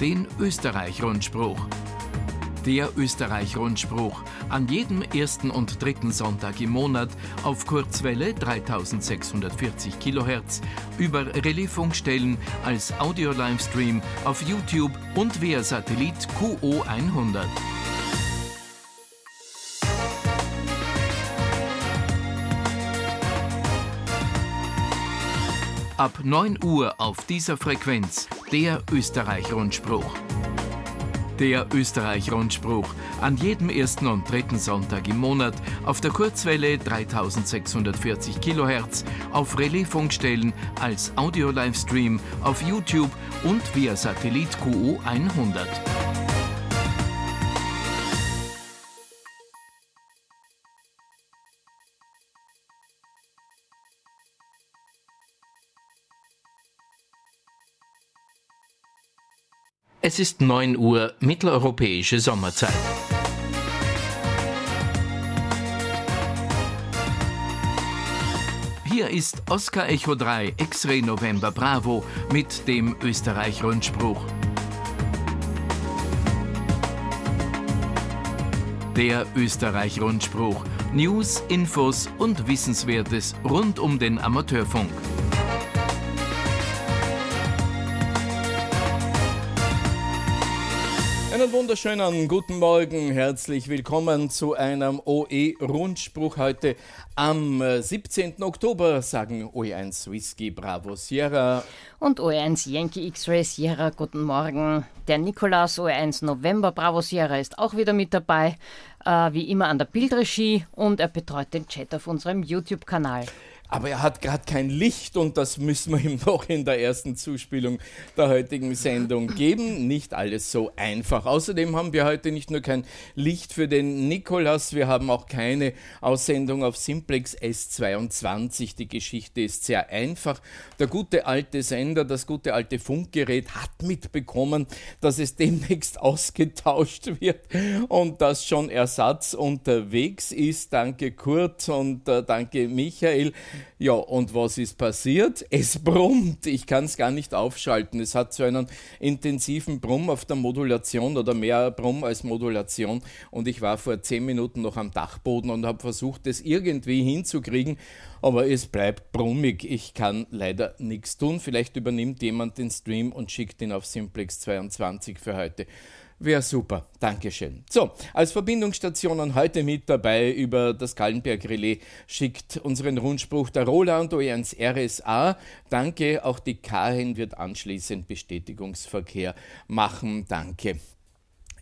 den Österreich-Rundspruch. Der Österreich-Rundspruch an jedem ersten und dritten Sonntag im Monat auf Kurzwelle 3640 kHz über Relaisfunkstellen als Audio-Livestream auf YouTube und via Satellit QO100. Ab 9 Uhr auf dieser Frequenz der Österreich-Rundspruch. Der Österreich-Rundspruch an jedem ersten und dritten Sonntag im Monat auf der Kurzwelle 3640 kHz, auf Relaisfunkstellen als Audio-Livestream auf YouTube und via Satellit QO 100. Es ist 9 Uhr mitteleuropäische Sommerzeit. Hier ist Oscar Echo 3 X-Ray November Bravo mit dem Österreich-Rundspruch. Der Österreich-Rundspruch. News, Infos und Wissenswertes rund um den Amateurfunk. Einen wunderschönen guten Morgen, herzlich willkommen zu einem OE-Rundspruch heute am 17. Oktober, sagen OE1 Whisky Bravo Sierra. Und OE1 Yankee X-Ray Sierra, guten Morgen. Der Nikolaus OE1 November Bravo Sierra ist auch wieder mit dabei, äh, wie immer an der Bildregie und er betreut den Chat auf unserem YouTube-Kanal. Aber er hat gerade kein Licht und das müssen wir ihm noch in der ersten Zuspielung der heutigen Sendung geben. Nicht alles so einfach. Außerdem haben wir heute nicht nur kein Licht für den Nikolas, wir haben auch keine Aussendung auf Simplex S22. Die Geschichte ist sehr einfach. Der gute alte Sender, das gute alte Funkgerät hat mitbekommen, dass es demnächst ausgetauscht wird und dass schon Ersatz unterwegs ist. Danke Kurt und äh, danke Michael. Ja, und was ist passiert? Es brummt. Ich kann es gar nicht aufschalten. Es hat so einen intensiven Brumm auf der Modulation oder mehr Brumm als Modulation. Und ich war vor zehn Minuten noch am Dachboden und habe versucht, es irgendwie hinzukriegen. Aber es bleibt brummig. Ich kann leider nichts tun. Vielleicht übernimmt jemand den Stream und schickt ihn auf Simplex 22 für heute. Wäre super. Dankeschön. So, als Verbindungsstationen heute mit dabei über das Kallenberg Relais schickt unseren Rundspruch der Roland OE1 RSA. Danke. Auch die Karin wird anschließend Bestätigungsverkehr machen. Danke.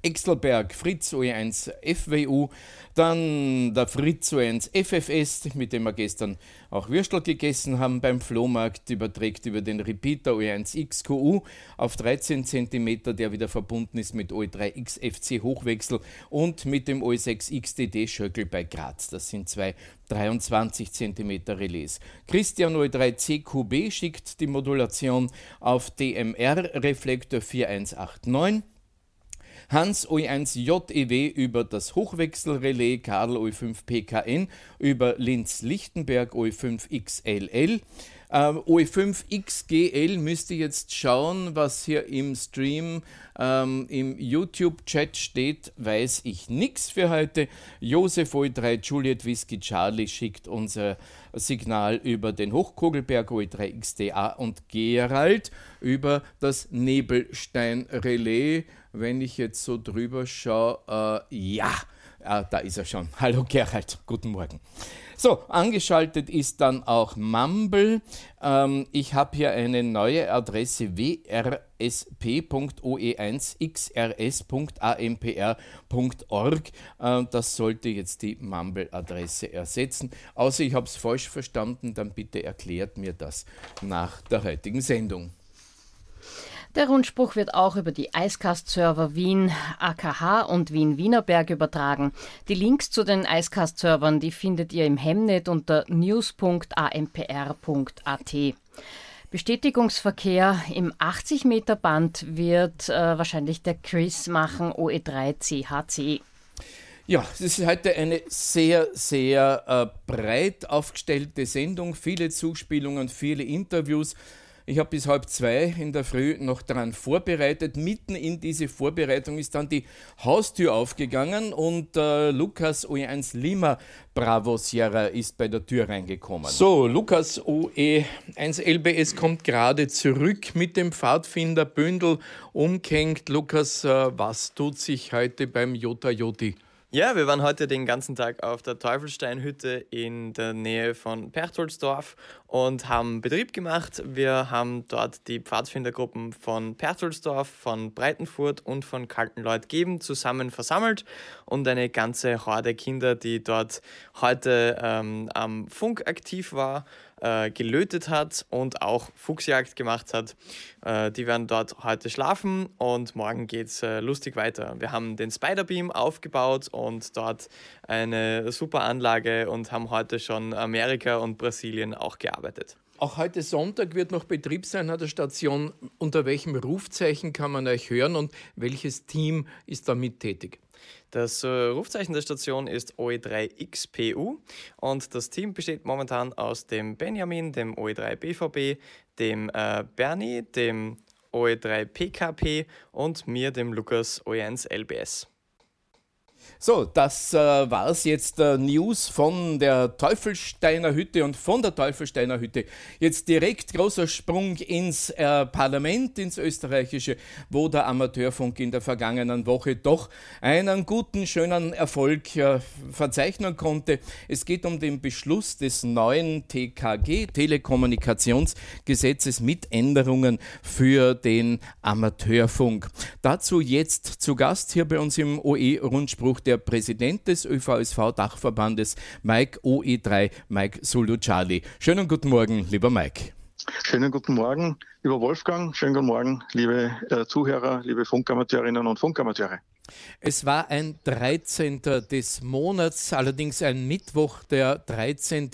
Exelberg, Fritz OE1 FWU, dann der Fritz OE1 FFS, mit dem wir gestern auch Würstel gegessen haben beim Flohmarkt, überträgt über den Repeater OE1 XQU auf 13 cm, der wieder verbunden ist mit OE3 XFC Hochwechsel und mit dem OE6 XDD Schöckel bei Graz. Das sind zwei 23 cm Relais. Christian OE3 CQB schickt die Modulation auf DMR Reflektor 4189. Hans OE1 JEW über das Hochwechselrelais, Karl OE5 PKN über Linz-Lichtenberg OE5 XLL. Ähm, OE5XGL müsste jetzt schauen, was hier im Stream ähm, im YouTube-Chat steht, weiß ich nichts für heute. Josef OE3 Juliet Whisky Charlie schickt unser Signal über den Hochkugelberg OE3 XDA und Gerald über das Nebelstein-Relais wenn ich jetzt so drüber schaue, äh, ja, äh, da ist er schon. Hallo Gerald, guten Morgen. So, angeschaltet ist dann auch Mumble. Ähm, ich habe hier eine neue Adresse wrsp.oe1xrs.ampr.org. Äh, das sollte jetzt die Mumble-Adresse ersetzen. Außer ich habe es falsch verstanden, dann bitte erklärt mir das nach der heutigen Sendung. Der Rundspruch wird auch über die Icecast-Server Wien AKH und Wien Wienerberg übertragen. Die Links zu den Icecast-Servern, die findet ihr im Hemnet unter news.ampr.at. Bestätigungsverkehr im 80 Meter Band wird äh, wahrscheinlich der Chris machen, OE3 CHC. Ja, es ist heute eine sehr, sehr äh, breit aufgestellte Sendung, viele Zuspielungen, viele Interviews. Ich habe bis halb zwei in der Früh noch daran vorbereitet. Mitten in diese Vorbereitung ist dann die Haustür aufgegangen und äh, Lukas OE1 Lima Bravo Sierra ist bei der Tür reingekommen. So, Lukas OE1 LBS kommt gerade zurück mit dem Pfadfinderbündel umgehängt. Lukas, äh, was tut sich heute beim Jota Joti? Ja, wir waren heute den ganzen Tag auf der Teufelsteinhütte in der Nähe von Perchtoldsdorf und haben Betrieb gemacht. Wir haben dort die Pfadfindergruppen von Perchtoldsdorf, von Breitenfurt und von Kaltenleut geben zusammen versammelt und eine ganze Horde Kinder, die dort heute ähm, am Funk aktiv war, äh, gelötet hat und auch Fuchsjagd gemacht hat. Äh, die werden dort heute schlafen und morgen geht es äh, lustig weiter. Wir haben den Spiderbeam aufgebaut und dort eine super Anlage und haben heute schon Amerika und Brasilien auch gearbeitet. Auch heute Sonntag wird noch Betrieb sein an der Station. Unter welchem Rufzeichen kann man euch hören und welches Team ist damit tätig? Das äh, Rufzeichen der Station ist OE3XPU und das Team besteht momentan aus dem Benjamin, dem OE3BVB, dem äh, Bernie, dem OE3PKP und mir, dem Lukas OE1LBS. So, das äh, war's jetzt äh, News von der Teufelsteiner Hütte und von der Teufelsteiner Hütte. Jetzt direkt großer Sprung ins äh, Parlament, ins österreichische, wo der Amateurfunk in der vergangenen Woche doch einen guten, schönen Erfolg äh, verzeichnen konnte. Es geht um den Beschluss des neuen TKG, Telekommunikationsgesetzes mit Änderungen für den Amateurfunk. Dazu jetzt zu Gast hier bei uns im OE-Rundspruch der Präsident des ÖVSV-Dachverbandes, Mike OE3, Mike Sulu Charlie. Schönen guten Morgen, lieber Mike. Schönen guten Morgen, lieber Wolfgang. Schönen guten Morgen, liebe äh, Zuhörer, liebe Funkamateurinnen und Funkamateure. Es war ein 13. des Monats, allerdings ein Mittwoch, der 13.,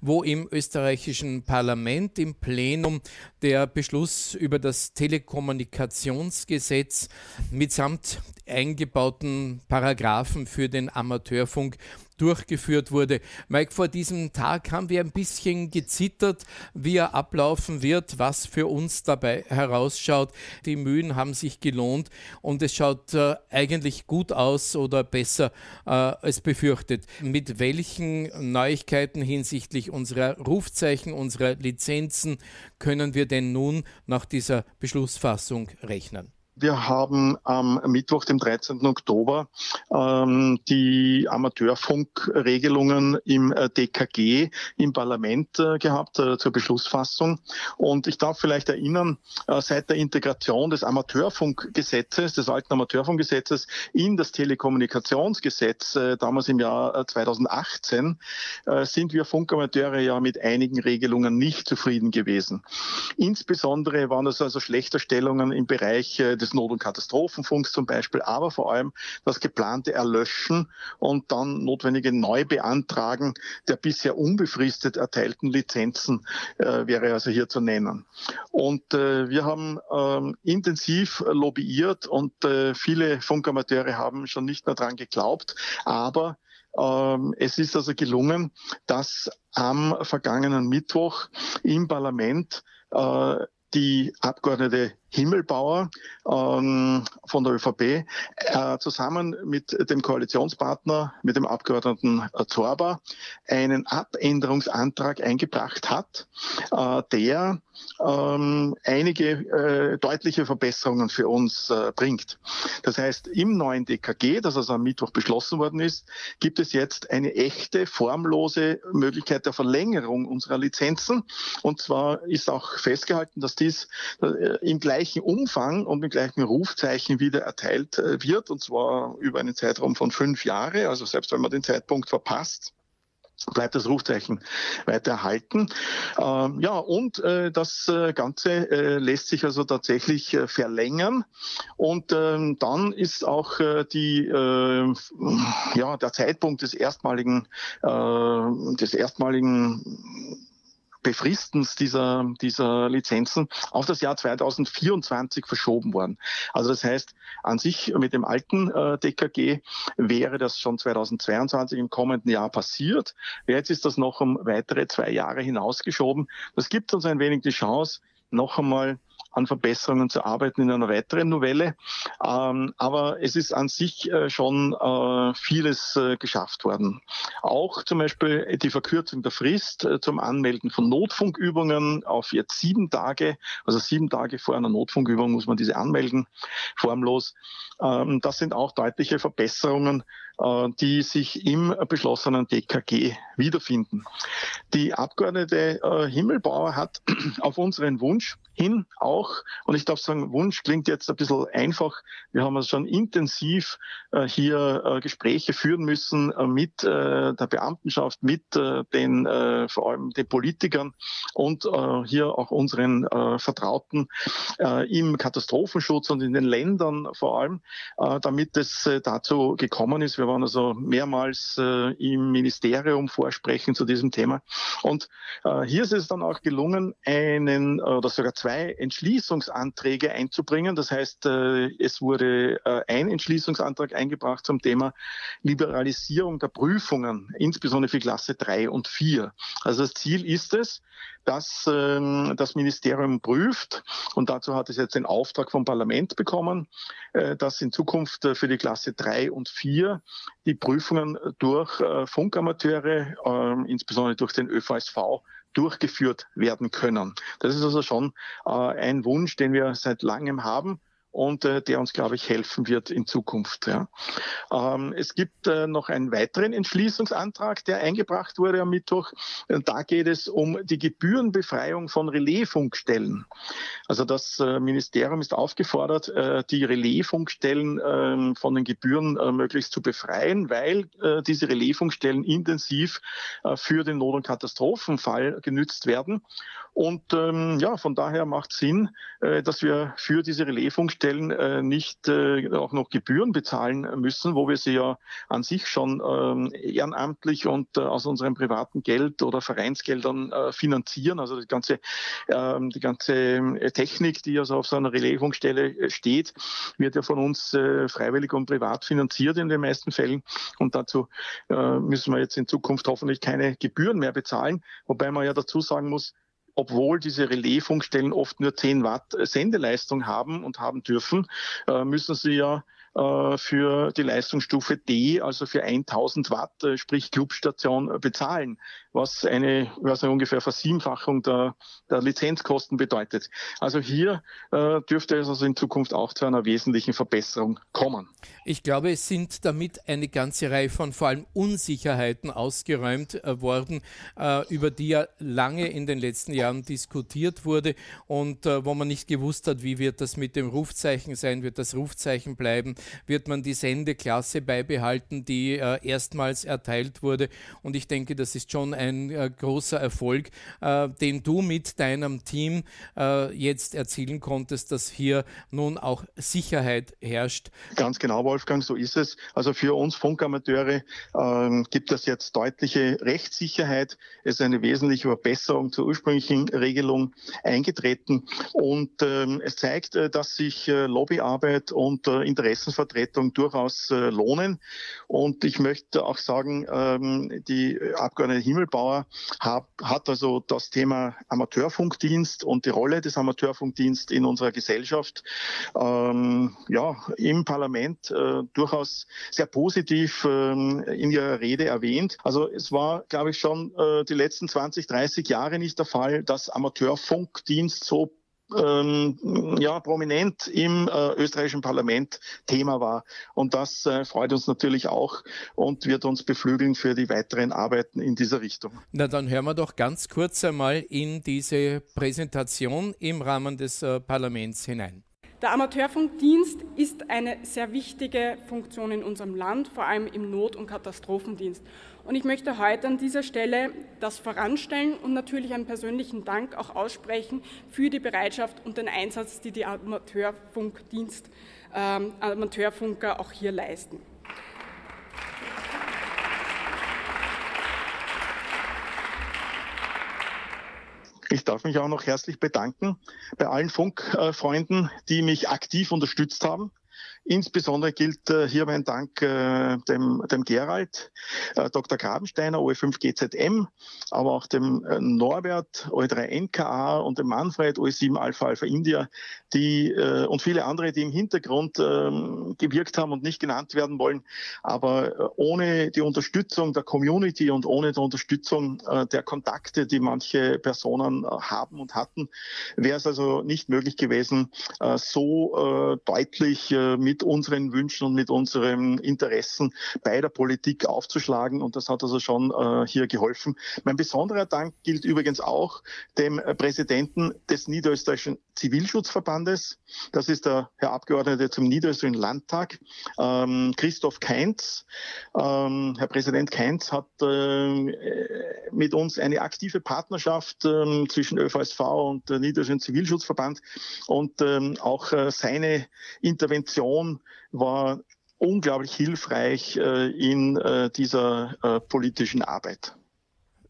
wo im österreichischen Parlament im Plenum der Beschluss über das Telekommunikationsgesetz mitsamt eingebauten Paragraphen für den Amateurfunk durchgeführt wurde. Mike, vor diesem Tag haben wir ein bisschen gezittert, wie er ablaufen wird, was für uns dabei herausschaut. Die Mühen haben sich gelohnt und es schaut äh, eigentlich gut aus oder besser äh, als befürchtet. Mit welchen Neuigkeiten hinsichtlich unserer Rufzeichen, unserer Lizenzen können wir denn nun nach dieser Beschlussfassung rechnen? Wir haben am Mittwoch, dem 13. Oktober, ähm, die Amateurfunkregelungen im äh, DKG im Parlament äh, gehabt äh, zur Beschlussfassung. Und ich darf vielleicht erinnern, seit der Integration des Amateurfunkgesetzes, des alten Amateurfunkgesetzes in das Telekommunikationsgesetz, damals im Jahr 2018, äh, sind wir Funkamateure ja mit einigen Regelungen nicht zufrieden gewesen. Insbesondere waren es also Schlechterstellungen im Bereich des Not- und Katastrophenfunks zum Beispiel, aber vor allem das geplante Erlöschen und dann notwendige Neubeantragen der bisher unbefristet erteilten Lizenzen äh, wäre also hier zu nennen. Und äh, wir haben ähm, intensiv lobbyiert und äh, viele Funkamateure haben schon nicht mehr dran geglaubt, aber ähm, es ist also gelungen, dass am vergangenen Mittwoch im Parlament äh, die Abgeordnete Himmelbauer ähm, von der ÖVP äh, zusammen mit dem Koalitionspartner, mit dem Abgeordneten Zorba, einen Abänderungsantrag eingebracht hat, äh, der ähm, einige äh, deutliche Verbesserungen für uns äh, bringt. Das heißt, im neuen DKG, das also am Mittwoch beschlossen worden ist, gibt es jetzt eine echte, formlose Möglichkeit der Verlängerung unserer Lizenzen. Und zwar ist auch festgehalten, dass dies äh, im gleichen gleichen Umfang und mit gleichem Rufzeichen wieder erteilt äh, wird, und zwar über einen Zeitraum von fünf Jahre. Also selbst wenn man den Zeitpunkt verpasst, bleibt das Rufzeichen weiter erhalten. Ähm, ja, und äh, das äh, Ganze äh, lässt sich also tatsächlich äh, verlängern. Und ähm, dann ist auch äh, die, äh, ja, der Zeitpunkt des erstmaligen, des erstmaligen Befristens dieser, dieser Lizenzen auf das Jahr 2024 verschoben worden. Also das heißt, an sich mit dem alten äh, DKG wäre das schon 2022 im kommenden Jahr passiert. Jetzt ist das noch um weitere zwei Jahre hinausgeschoben. Das gibt uns ein wenig die Chance, noch einmal an Verbesserungen zu arbeiten in einer weiteren Novelle. Ähm, aber es ist an sich äh, schon äh, vieles äh, geschafft worden. Auch zum Beispiel die Verkürzung der Frist äh, zum Anmelden von Notfunkübungen auf jetzt sieben Tage, also sieben Tage vor einer Notfunkübung muss man diese anmelden, formlos. Ähm, das sind auch deutliche Verbesserungen, die sich im beschlossenen DKG wiederfinden. Die Abgeordnete äh, Himmelbauer hat auf unseren Wunsch hin auch, und ich darf sagen, Wunsch klingt jetzt ein bisschen einfach, wir haben also schon intensiv äh, hier Gespräche führen müssen mit der Beamtenschaft, mit den vor allem den Politikern und hier auch unseren Vertrauten im Katastrophenschutz und in den Ländern vor allem, damit es dazu gekommen ist. Wir waren also mehrmals äh, im Ministerium vorsprechen zu diesem Thema. Und äh, hier ist es dann auch gelungen, einen oder sogar zwei Entschließungsanträge einzubringen. Das heißt, äh, es wurde äh, ein Entschließungsantrag eingebracht zum Thema Liberalisierung der Prüfungen, insbesondere für Klasse 3 und 4. Also das Ziel ist es, dass ähm, das Ministerium prüft, und dazu hat es jetzt den Auftrag vom Parlament bekommen, äh, dass in Zukunft äh, für die Klasse 3 und 4 die Prüfungen durch äh, Funkamateure, äh, insbesondere durch den ÖVSV, durchgeführt werden können. Das ist also schon äh, ein Wunsch, den wir seit langem haben und äh, der uns, glaube ich, helfen wird in Zukunft. Ja. Ähm, es gibt äh, noch einen weiteren Entschließungsantrag, der eingebracht wurde am Mittwoch. Da geht es um die Gebührenbefreiung von Relaisfunkstellen. Also das äh, Ministerium ist aufgefordert, äh, die Relaisfunkstellen äh, von den Gebühren äh, möglichst zu befreien, weil äh, diese Relaisfunkstellen intensiv äh, für den Not- und Katastrophenfall genützt werden. Und ähm, ja, von daher macht Sinn, äh, dass wir für diese Relaisfunkstellen äh, nicht äh, auch noch Gebühren bezahlen müssen, wo wir sie ja an sich schon ähm, ehrenamtlich und äh, aus unserem privaten Geld oder Vereinsgeldern äh, finanzieren. Also die ganze, ähm, die ganze äh, Technik, die also auf so einer Relaisfunkstelle äh, steht, wird ja von uns freiwillig und privat finanziert in den meisten Fällen. Und dazu müssen wir jetzt in Zukunft hoffentlich keine Gebühren mehr bezahlen. Wobei man ja dazu sagen muss, obwohl diese Relaisfunkstellen oft nur 10 Watt Sendeleistung haben und haben dürfen, äh, müssen sie ja äh, für die Leistungsstufe D, also für 1000 Watt, äh, sprich Clubstation, äh, bezahlen, was eine was eine ungefähr Versiebenfachung der, der Lizenzkosten bedeutet. Also hier äh, dürfte es also in Zukunft auch zu einer wesentlichen Verbesserung kommen. Ich glaube, es sind damit eine ganze Reihe von vor allem Unsicherheiten ausgeräumt äh, worden, über die ja lange in den letzten Jahren diskutiert wurde und wo man nicht gewusst hat, wie wird das mit dem Rufzeichen sein, wird das Rufzeichen bleiben, wird man die Sendeklasse beibehalten, die äh, erstmals erteilt wurde. Und ich denke, das ist schon ein äh, großer Erfolg, äh, den du mit deinem Team äh, jetzt erzielen konntest, dass hier nun auch Sicherheit herrscht. Ganz genau, Wolfgang, so ist es. Also für uns Funkamateure ähm, gibt es jetzt deutliche Rechtssicherheit. Es ist eine wesentliche Verbesserung zur ursprünglichen Regelung eingetreten. Und ähm, es zeigt, äh, dass sich äh, Lobbyarbeit und Interessen Interessenvertretung durchaus äh, lohnen. Und ich möchte auch sagen, ähm, die Abgeordnete Himmelbauer hat, hat also das Thema Amateurfunkdienst und die Rolle des Amateurfunkdienstes in unserer Gesellschaft ähm, ja, im Parlament äh, durchaus sehr positiv ähm, in ihrer Rede erwähnt. Also es war, glaube ich, schon äh, die letzten 20, 30 Jahre nicht der Fall, dass Amateurfunkdienst so ähm, ja, prominent im äh, österreichischen Parlament Thema war. Und das äh, freut uns natürlich auch und wird uns beflügeln für die weiteren Arbeiten in dieser Richtung. Na, dann hören wir doch ganz kurz einmal in diese Präsentation im Rahmen des äh, Parlaments hinein. Der Amateurfunkdienst ist eine sehr wichtige Funktion in unserem Land, vor allem im Not- und Katastrophendienst. Und ich möchte heute an dieser Stelle das voranstellen und natürlich einen persönlichen Dank auch aussprechen für die Bereitschaft und den Einsatz, die die Amateurfunkdienst, ähm, Amateurfunker auch hier leisten. Ich darf mich auch noch herzlich bedanken bei allen Funkfreunden, die mich aktiv unterstützt haben Insbesondere gilt äh, hier mein Dank äh, dem, dem Gerald, äh, Dr. Grabensteiner, OE5GZM, aber auch dem äh, Norbert, OE3NKA und dem Manfred, OE7 Alpha Alpha India, die und viele andere, die im Hintergrund ähm, gewirkt haben und nicht genannt werden wollen. Aber ohne die Unterstützung der Community und ohne die Unterstützung der Kontakte, die manche Personen haben und hatten, wäre es also nicht möglich gewesen, so deutlich mit mit unseren Wünschen und mit unseren Interessen bei der Politik aufzuschlagen. Und das hat also schon äh, hier geholfen. Mein besonderer Dank gilt übrigens auch dem äh, Präsidenten des Niederösterreichischen Zivilschutzverbandes. Das ist der Herr Abgeordnete zum Niederösterreichischen Landtag, ähm, Christoph Keinz. Ähm, Herr Präsident Keinz hat äh, mit uns eine aktive Partnerschaft äh, zwischen ÖVSV und der Niederösterreichischen Zivilschutzverband und ähm, auch äh, seine Intervention Information war unglaublich hilfreich äh, in äh, dieser äh, politischen Arbeit.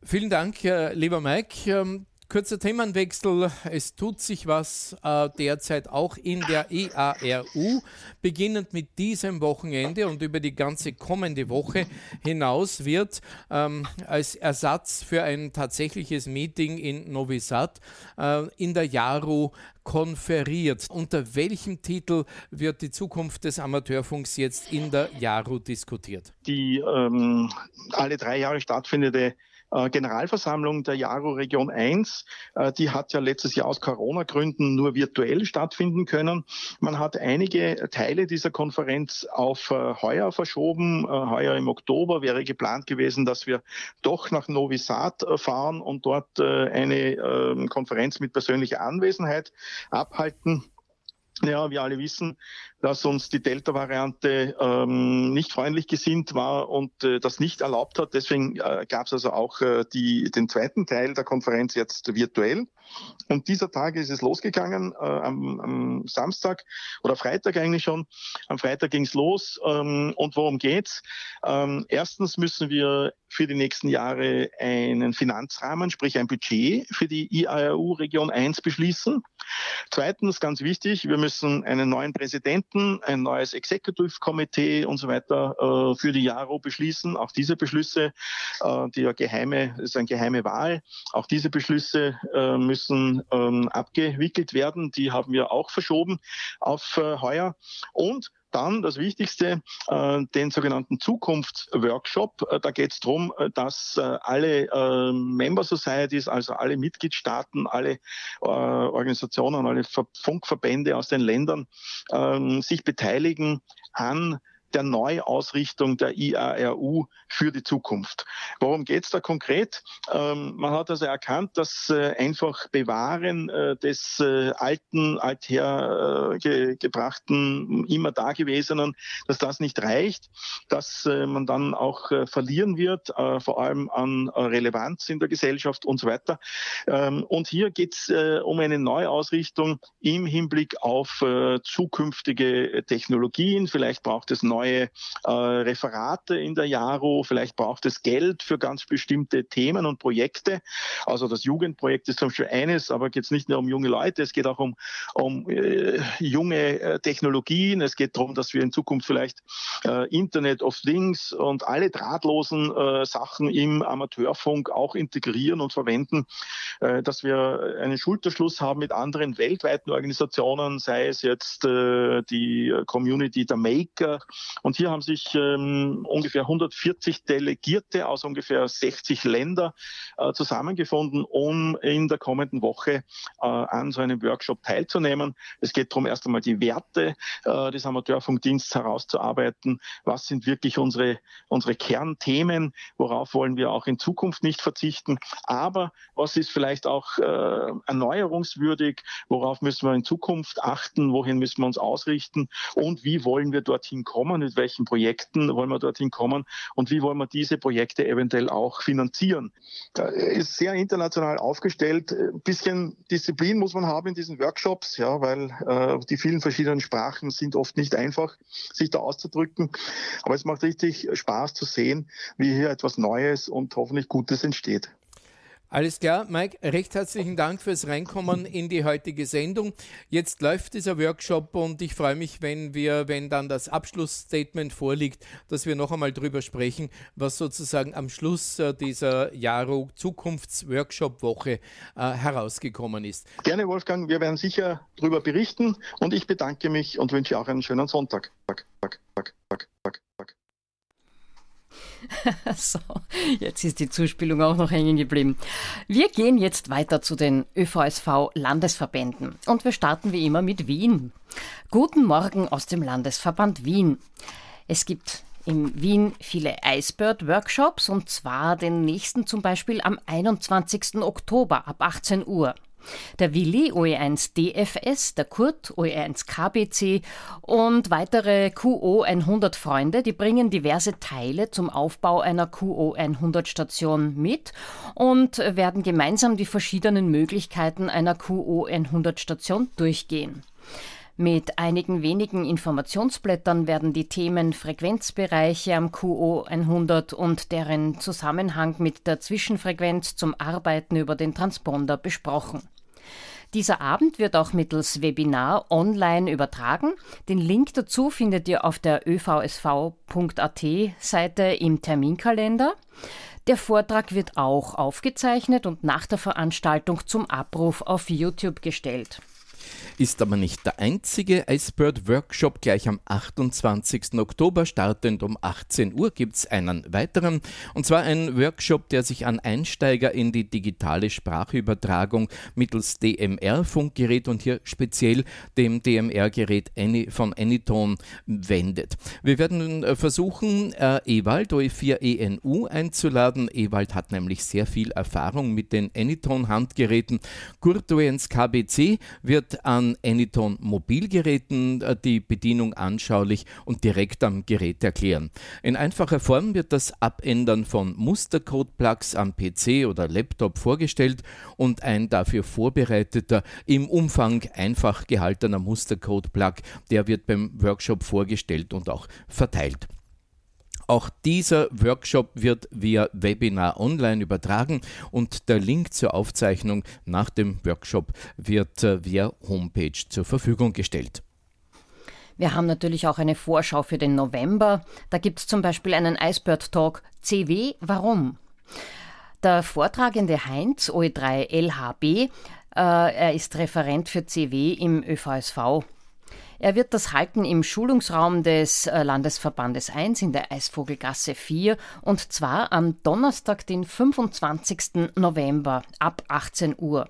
Vielen Dank, lieber Mike. Kurzer Themenwechsel. Es tut sich was äh, derzeit auch in der EARU. Beginnend mit diesem Wochenende und über die ganze kommende Woche hinaus wird ähm, als Ersatz für ein tatsächliches Meeting in Novi Sad äh, in der JARU konferiert. Unter welchem Titel wird die Zukunft des Amateurfunks jetzt in der JARU diskutiert? Die ähm, alle drei Jahre stattfindende Generalversammlung der Jaro Region 1, äh, die hat ja letztes Jahr aus Corona-Gründen nur virtuell stattfinden können. Man hat einige Teile dieser Konferenz auf äh, heuer verschoben. Heuer im Oktober wäre geplant gewesen, dass wir doch nach Novi Sad fahren und dort eine ähm, Konferenz mit persönlicher Anwesenheit abhalten. Ja, wir alle wissen, dass uns die Delta-Variante ähm, nicht freundlich gesinnt war und äh, das nicht erlaubt hat. Deswegen äh, gab es also auch äh, die, den zweiten Teil der Konferenz jetzt virtuell. Und dieser Tag ist es losgegangen, äh, am, am Samstag oder Freitag eigentlich schon. Am Freitag ging es los. Ähm, und worum geht's? Ähm, erstens müssen wir für die nächsten Jahre einen Finanzrahmen, sprich ein Budget für die IARU Region 1 beschließen. Zweitens, ganz wichtig, wir müssen einen neuen Präsidenten, ein neues Executive Committee und so weiter äh, für die JARO beschließen. Auch diese Beschlüsse, äh, die ja geheime, ist eine geheime Wahl, auch diese Beschlüsse äh, müssen ähm, abgewickelt werden. Die haben wir auch verschoben auf äh, heuer. Und dann das Wichtigste, äh, den sogenannten Zukunftsworkshop. Äh, da geht es darum, äh, dass alle Member Societies, also alle Mitgliedstaaten, alle Organisationen, alle Funkverbände aus den Ländern ähm, sich beteiligen an der Neuausrichtung der IARU für die Zukunft. Worum geht es da konkret? Ähm, man hat also erkannt, dass äh, einfach Bewahren äh, des äh, alten, althergebrachten, äh, immer dagewesenen, dass das nicht reicht, dass äh, man dann auch äh, verlieren wird, vor allem an Relevanz in der Gesellschaft und so weiter. Ähm, und hier geht es um eine Neuausrichtung im Hinblick auf zukünftige Technologien. Vielleicht braucht es neue neue äh, Referate in der JARO, vielleicht braucht es Geld für ganz bestimmte Themen und Projekte. Also das Jugendprojekt ist zum Beispiel eines, aber geht es nicht nur um junge Leute, es geht auch um, um äh, junge äh, Technologien. Es geht darum, dass wir in Zukunft vielleicht äh, Internet of Things und alle drahtlosen äh, Sachen im Amateurfunk auch integrieren und verwenden, äh, dass wir einen Schulterschluss haben mit anderen weltweiten Organisationen, sei es jetzt die Community der Maker und hier haben sich ähm, ungefähr 140 Delegierte aus ungefähr 60 Ländern äh, zusammengefunden, um in der kommenden Woche äh, an so einem Workshop teilzunehmen. Es geht darum, erst einmal die Werte äh, des Amateurfunkdienstes herauszuarbeiten. Was sind wirklich unsere, unsere Kernthemen? Worauf wollen wir auch in Zukunft nicht verzichten? Aber was ist vielleicht auch äh, erneuerungswürdig? Worauf müssen wir in Zukunft achten? Wohin müssen wir uns ausrichten? Und wie wollen wir dorthin kommen? Mit welchen Projekten wollen wir dorthin kommen und wie wollen wir diese Projekte eventuell auch finanzieren. Da ist sehr international aufgestellt. Ein bisschen Disziplin muss man haben in diesen Workshops, ja, weil äh, die vielen verschiedenen Sprachen sind oft nicht einfach, sich da auszudrücken. Aber es macht richtig Spaß zu sehen, wie hier etwas Neues und hoffentlich Gutes entsteht. Alles klar, Mike, recht herzlichen Dank fürs Reinkommen in die heutige Sendung. Jetzt läuft dieser Workshop und ich freue mich, wenn wir, wenn dann das Abschlussstatement vorliegt, dass wir noch einmal drüber sprechen, was sozusagen am Schluss äh, dieser Jaro Zukunftsworkshop-Woche äh, herausgekommen ist. Gerne, Wolfgang, wir werden sicher darüber berichten und ich bedanke mich und wünsche auch einen schönen Sonntag. Back, back, back, back, back, back. so, jetzt ist die Zuspielung auch noch hängen geblieben. Wir gehen jetzt weiter zu den ÖVSV-Landesverbänden und wir starten wie immer mit Wien. Guten Morgen aus dem Landesverband Wien. Es gibt in Wien viele Icebird-Workshops und zwar den nächsten zum Beispiel am 21. Oktober ab 18 Uhr. Der Willi OE1 DFS, der Kurt OE1 KBC und weitere QO 100 Freunde, die bringen diverse Teile zum Aufbau einer QO 100 Station mit und werden gemeinsam die verschiedenen Möglichkeiten einer QO 100 Station durchgehen. Mit einigen wenigen Informationsblättern werden die Themen Frequenzbereiche am QO 100 und deren Zusammenhang mit der Zwischenfrequenz zum Arbeiten über den Transponder besprochen. Dieser Abend wird auch mittels Webinar online übertragen. Den Link dazu findet ihr auf der övsv.at Seite im Terminkalender. Der Vortrag wird auch aufgezeichnet und nach der Veranstaltung zum Abruf auf YouTube gestellt. Ist aber nicht der einzige Icebird Workshop. Gleich am 28. Oktober, startend um 18 Uhr, gibt es einen weiteren. Und zwar ein Workshop, der sich an Einsteiger in die digitale Sprachübertragung mittels DMR-Funkgerät und hier speziell dem DMR-Gerät von Anytone wendet. Wir werden äh, versuchen, äh, Ewald OE4ENU einzuladen. Ewald hat nämlich sehr viel Erfahrung mit den Anytone-Handgeräten. Kurt OE1 KBC wird an an Anyton Mobilgeräten äh, die Bedienung anschaulich und direkt am Gerät erklären. In einfacher Form wird das Abändern von Mustercode-Plugs am PC oder Laptop vorgestellt und ein dafür vorbereiteter, im Umfang einfach gehaltener Mustercode-Plug, der wird beim Workshop vorgestellt und auch verteilt. Auch dieser Workshop wird via Webinar online übertragen und der Link zur Aufzeichnung nach dem Workshop wird äh, via Homepage zur Verfügung gestellt. Wir haben natürlich auch eine Vorschau für den November. Da gibt es zum Beispiel einen Icebird Talk CW Warum? Der Vortragende Heinz, OE3 LHB, äh, er ist Referent für CW im ÖVSV. Er wird das halten im Schulungsraum des äh, Landesverbandes 1 in der Eisvogelgasse 4 und zwar am Donnerstag, den 25. November ab 18 Uhr.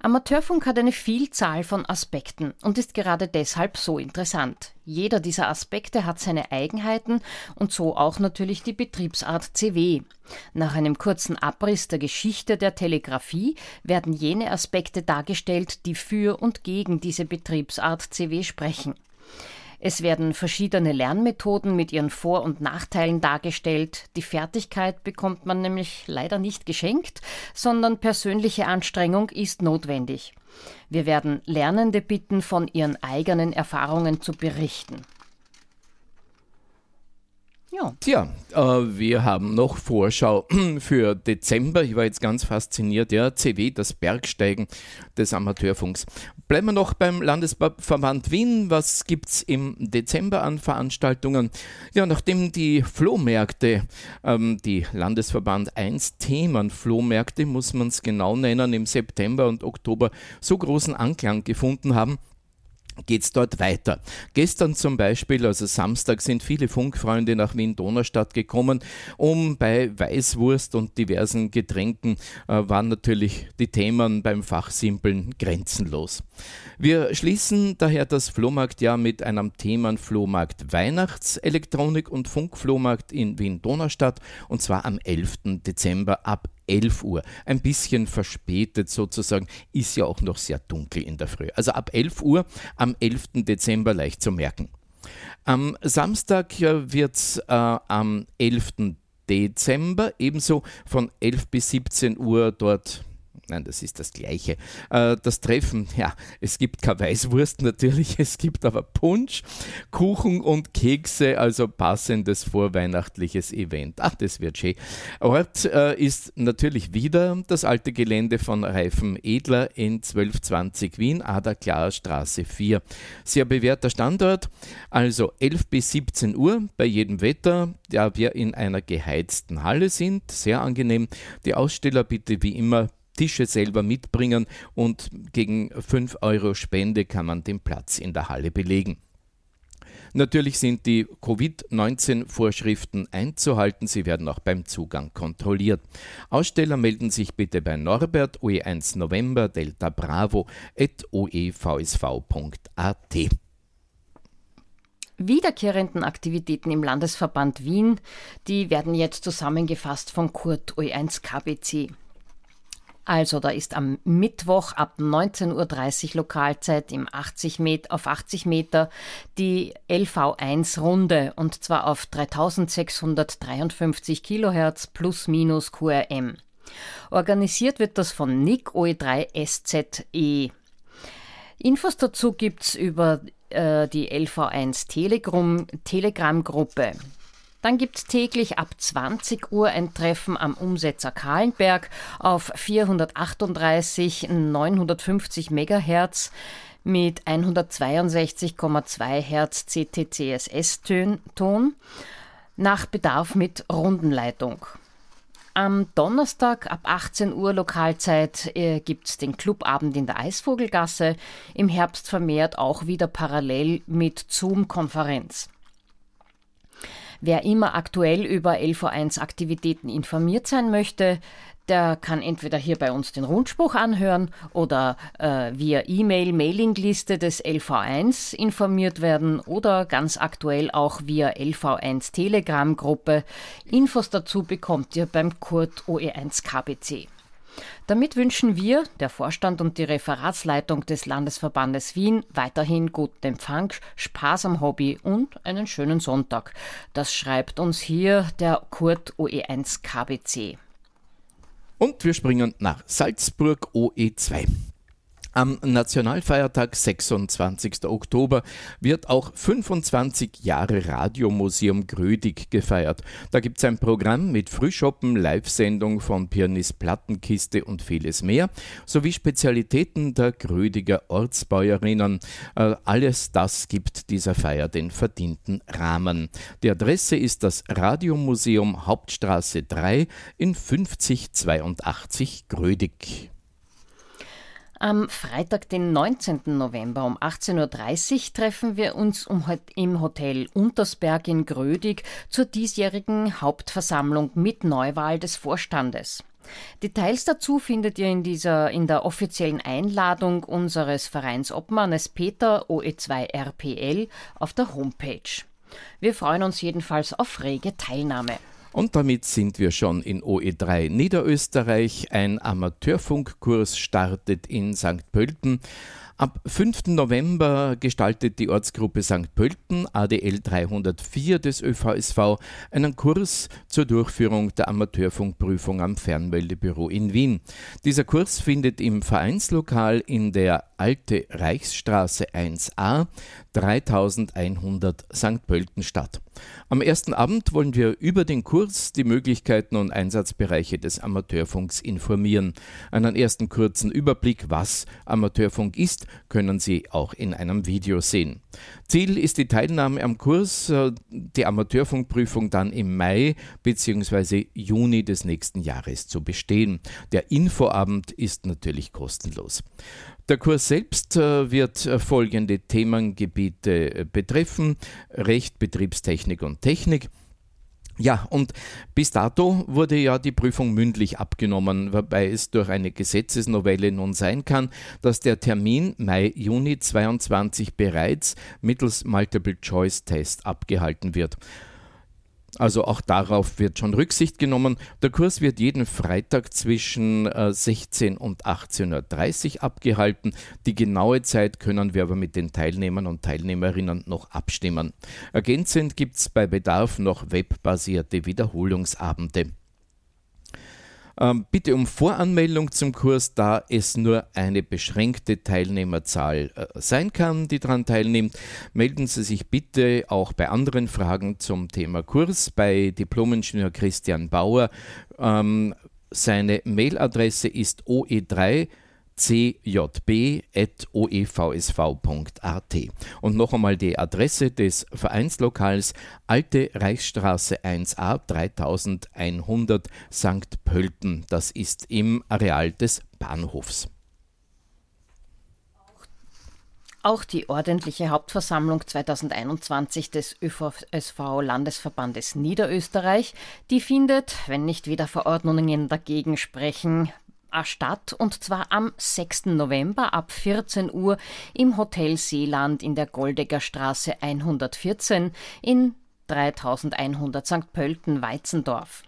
Amateurfunk hat eine Vielzahl von Aspekten und ist gerade deshalb so interessant. Jeder dieser Aspekte hat seine Eigenheiten und so auch natürlich die Betriebsart CW. Nach einem kurzen Abriss der Geschichte der Telegrafie werden jene Aspekte dargestellt, die für und gegen diese Betriebsart CW sprechen. Es werden verschiedene Lernmethoden mit ihren Vor- und Nachteilen dargestellt. Die Fertigkeit bekommt man nämlich leider nicht geschenkt, sondern persönliche Anstrengung ist notwendig. Wir werden Lernende bitten, von ihren eigenen Erfahrungen zu berichten. Ja. Tja, äh, wir haben noch Vorschau für Dezember. Ich war jetzt ganz fasziniert. Ja, CW, das Bergsteigen des Amateurfunks. Bleiben wir noch beim Landesverband Wien. Was gibt es im Dezember an Veranstaltungen? Ja, nachdem die Flohmärkte, ähm, die Landesverband 1 Themen Flohmärkte, muss man es genau nennen, im September und Oktober so großen Anklang gefunden haben, geht es dort weiter. Gestern zum Beispiel, also Samstag, sind viele Funkfreunde nach Wien-Donaustadt gekommen, um bei Weißwurst und diversen Getränken äh, waren natürlich die Themen beim Fachsimpeln grenzenlos. Wir schließen daher das Flohmarktjahr mit einem Themenflohmarkt Weihnachtselektronik und Funkflohmarkt in Wien-Donaustadt und zwar am 11. Dezember ab 11 Uhr. Ein bisschen verspätet sozusagen, ist ja auch noch sehr dunkel in der Früh. Also ab 11 Uhr am 11. Dezember leicht zu merken. Am Samstag wird es äh, am 11. Dezember ebenso von 11 bis 17 Uhr dort Nein, das ist das Gleiche. Äh, das Treffen, ja, es gibt keine Weißwurst natürlich, es gibt aber Punsch, Kuchen und Kekse, also passendes vorweihnachtliches Event. Ach, das wird schön. Ort äh, ist natürlich wieder das alte Gelände von Reifen Edler in 1220 Wien, Ada Klar Straße 4. Sehr bewährter Standort, also 11 bis 17 Uhr bei jedem Wetter, da wir in einer geheizten Halle sind, sehr angenehm. Die Aussteller bitte wie immer Tische selber mitbringen und gegen 5 Euro Spende kann man den Platz in der Halle belegen. Natürlich sind die Covid-19-Vorschriften einzuhalten. Sie werden auch beim Zugang kontrolliert. Aussteller melden sich bitte bei Norbert OE1 November Delta Bravo at oevsv.at. Wiederkehrenden Aktivitäten im Landesverband Wien, die werden jetzt zusammengefasst von Kurt OE1 KBC. Also da ist am Mittwoch ab 19.30 Uhr Lokalzeit im 80 Meter, auf 80 Meter die LV1-Runde und zwar auf 3653 Kilohertz plus minus QRM. Organisiert wird das von NIC OE3SZE. Infos dazu gibt es über äh, die LV1 Telegram-Gruppe. Dann gibt es täglich ab 20 Uhr ein Treffen am Umsetzer Kahlenberg auf 438 950 MHz mit 162,2 Hertz CTCSS-Ton nach Bedarf mit Rundenleitung. Am Donnerstag ab 18 Uhr Lokalzeit äh, gibt es den Clubabend in der Eisvogelgasse, im Herbst vermehrt auch wieder parallel mit Zoom-Konferenz. Wer immer aktuell über LV1-Aktivitäten informiert sein möchte, der kann entweder hier bei uns den Rundspruch anhören oder äh, via E-Mail, Mailingliste des LV1 informiert werden oder ganz aktuell auch via LV1 Telegram-Gruppe. Infos dazu bekommt ihr beim Kurt OE1 KBC. Damit wünschen wir, der Vorstand und die Referatsleitung des Landesverbandes Wien, weiterhin guten Empfang, Spaß am Hobby und einen schönen Sonntag. Das schreibt uns hier der Kurt OE1 KBC. Und wir springen nach Salzburg OE2. Am Nationalfeiertag 26. Oktober wird auch 25 Jahre Radiomuseum Grödig gefeiert. Da gibt es ein Programm mit Frühschoppen, Live-Sendung von Pianist Plattenkiste und vieles mehr, sowie Spezialitäten der Grödiger Ortsbäuerinnen. Äh, alles das gibt dieser Feier den verdienten Rahmen. Die Adresse ist das Radiomuseum Hauptstraße 3 in 5082 Grödig. Am Freitag, den 19. November um 18.30 Uhr treffen wir uns im Hotel Untersberg in Grödig zur diesjährigen Hauptversammlung mit Neuwahl des Vorstandes. Details dazu findet ihr in, dieser, in der offiziellen Einladung unseres Vereinsobmannes Peter OE2RPL auf der Homepage. Wir freuen uns jedenfalls auf rege Teilnahme. Und damit sind wir schon in OE3 Niederösterreich. Ein Amateurfunkkurs startet in St. Pölten. Ab 5. November gestaltet die Ortsgruppe St. Pölten ADL 304 des ÖVSV einen Kurs zur Durchführung der Amateurfunkprüfung am Fernmeldebüro in Wien. Dieser Kurs findet im Vereinslokal in der Alte Reichsstraße 1a 3100 St. Pölten statt. Am ersten Abend wollen wir über den Kurs, die Möglichkeiten und Einsatzbereiche des Amateurfunks informieren. Einen ersten kurzen Überblick, was Amateurfunk ist, können Sie auch in einem Video sehen. Ziel ist die Teilnahme am Kurs, äh, die Amateurfunkprüfung dann im Mai bzw. Juni des nächsten Jahres zu bestehen. Der Infoabend ist natürlich kostenlos. Der Kurs selbst äh, wird äh, folgende Themengebiete äh, betreffen: Recht, Betriebstechnik und Technik. Ja, und bis dato wurde ja die Prüfung mündlich abgenommen, wobei es durch eine Gesetzesnovelle nun sein kann, dass der Termin Mai, Juni 22 bereits mittels Multiple-Choice-Test abgehalten wird. Also auch darauf wird schon Rücksicht genommen. Der Kurs wird jeden Freitag zwischen 16 äh, und 18.30 Uhr abgehalten. Die genaue Zeit können wir aber mit den Teilnehmern und Teilnehmerinnen noch abstimmen. Ergänzend gibt es bei Bedarf noch webbasierte Wiederholungsabende. Ähm, bitte um Voranmeldung zum Kurs, da es nur eine beschränkte Teilnehmerzahl äh, sein kann, die daran teilnimmt. Melden Sie sich bitte auch bei anderen Fragen zum Thema Kurs bei Diplomingenieur Christian Bauer. Ähm, seine Mailadresse ist oe3 cjb.oevsv.at. Und noch einmal die Adresse des Vereinslokals Alte Reichsstraße 1a 3100 St. Pölten. Das ist im Areal des Bahnhofs. Auch die ordentliche Hauptversammlung 2021 des ÖVSV Landesverbandes Niederösterreich, die findet, wenn nicht wieder Verordnungen dagegen sprechen, statt und zwar am 6. November ab 14 Uhr im Hotel Seeland in der Goldegger Straße 114 in 3100 St. Pölten Weizendorf.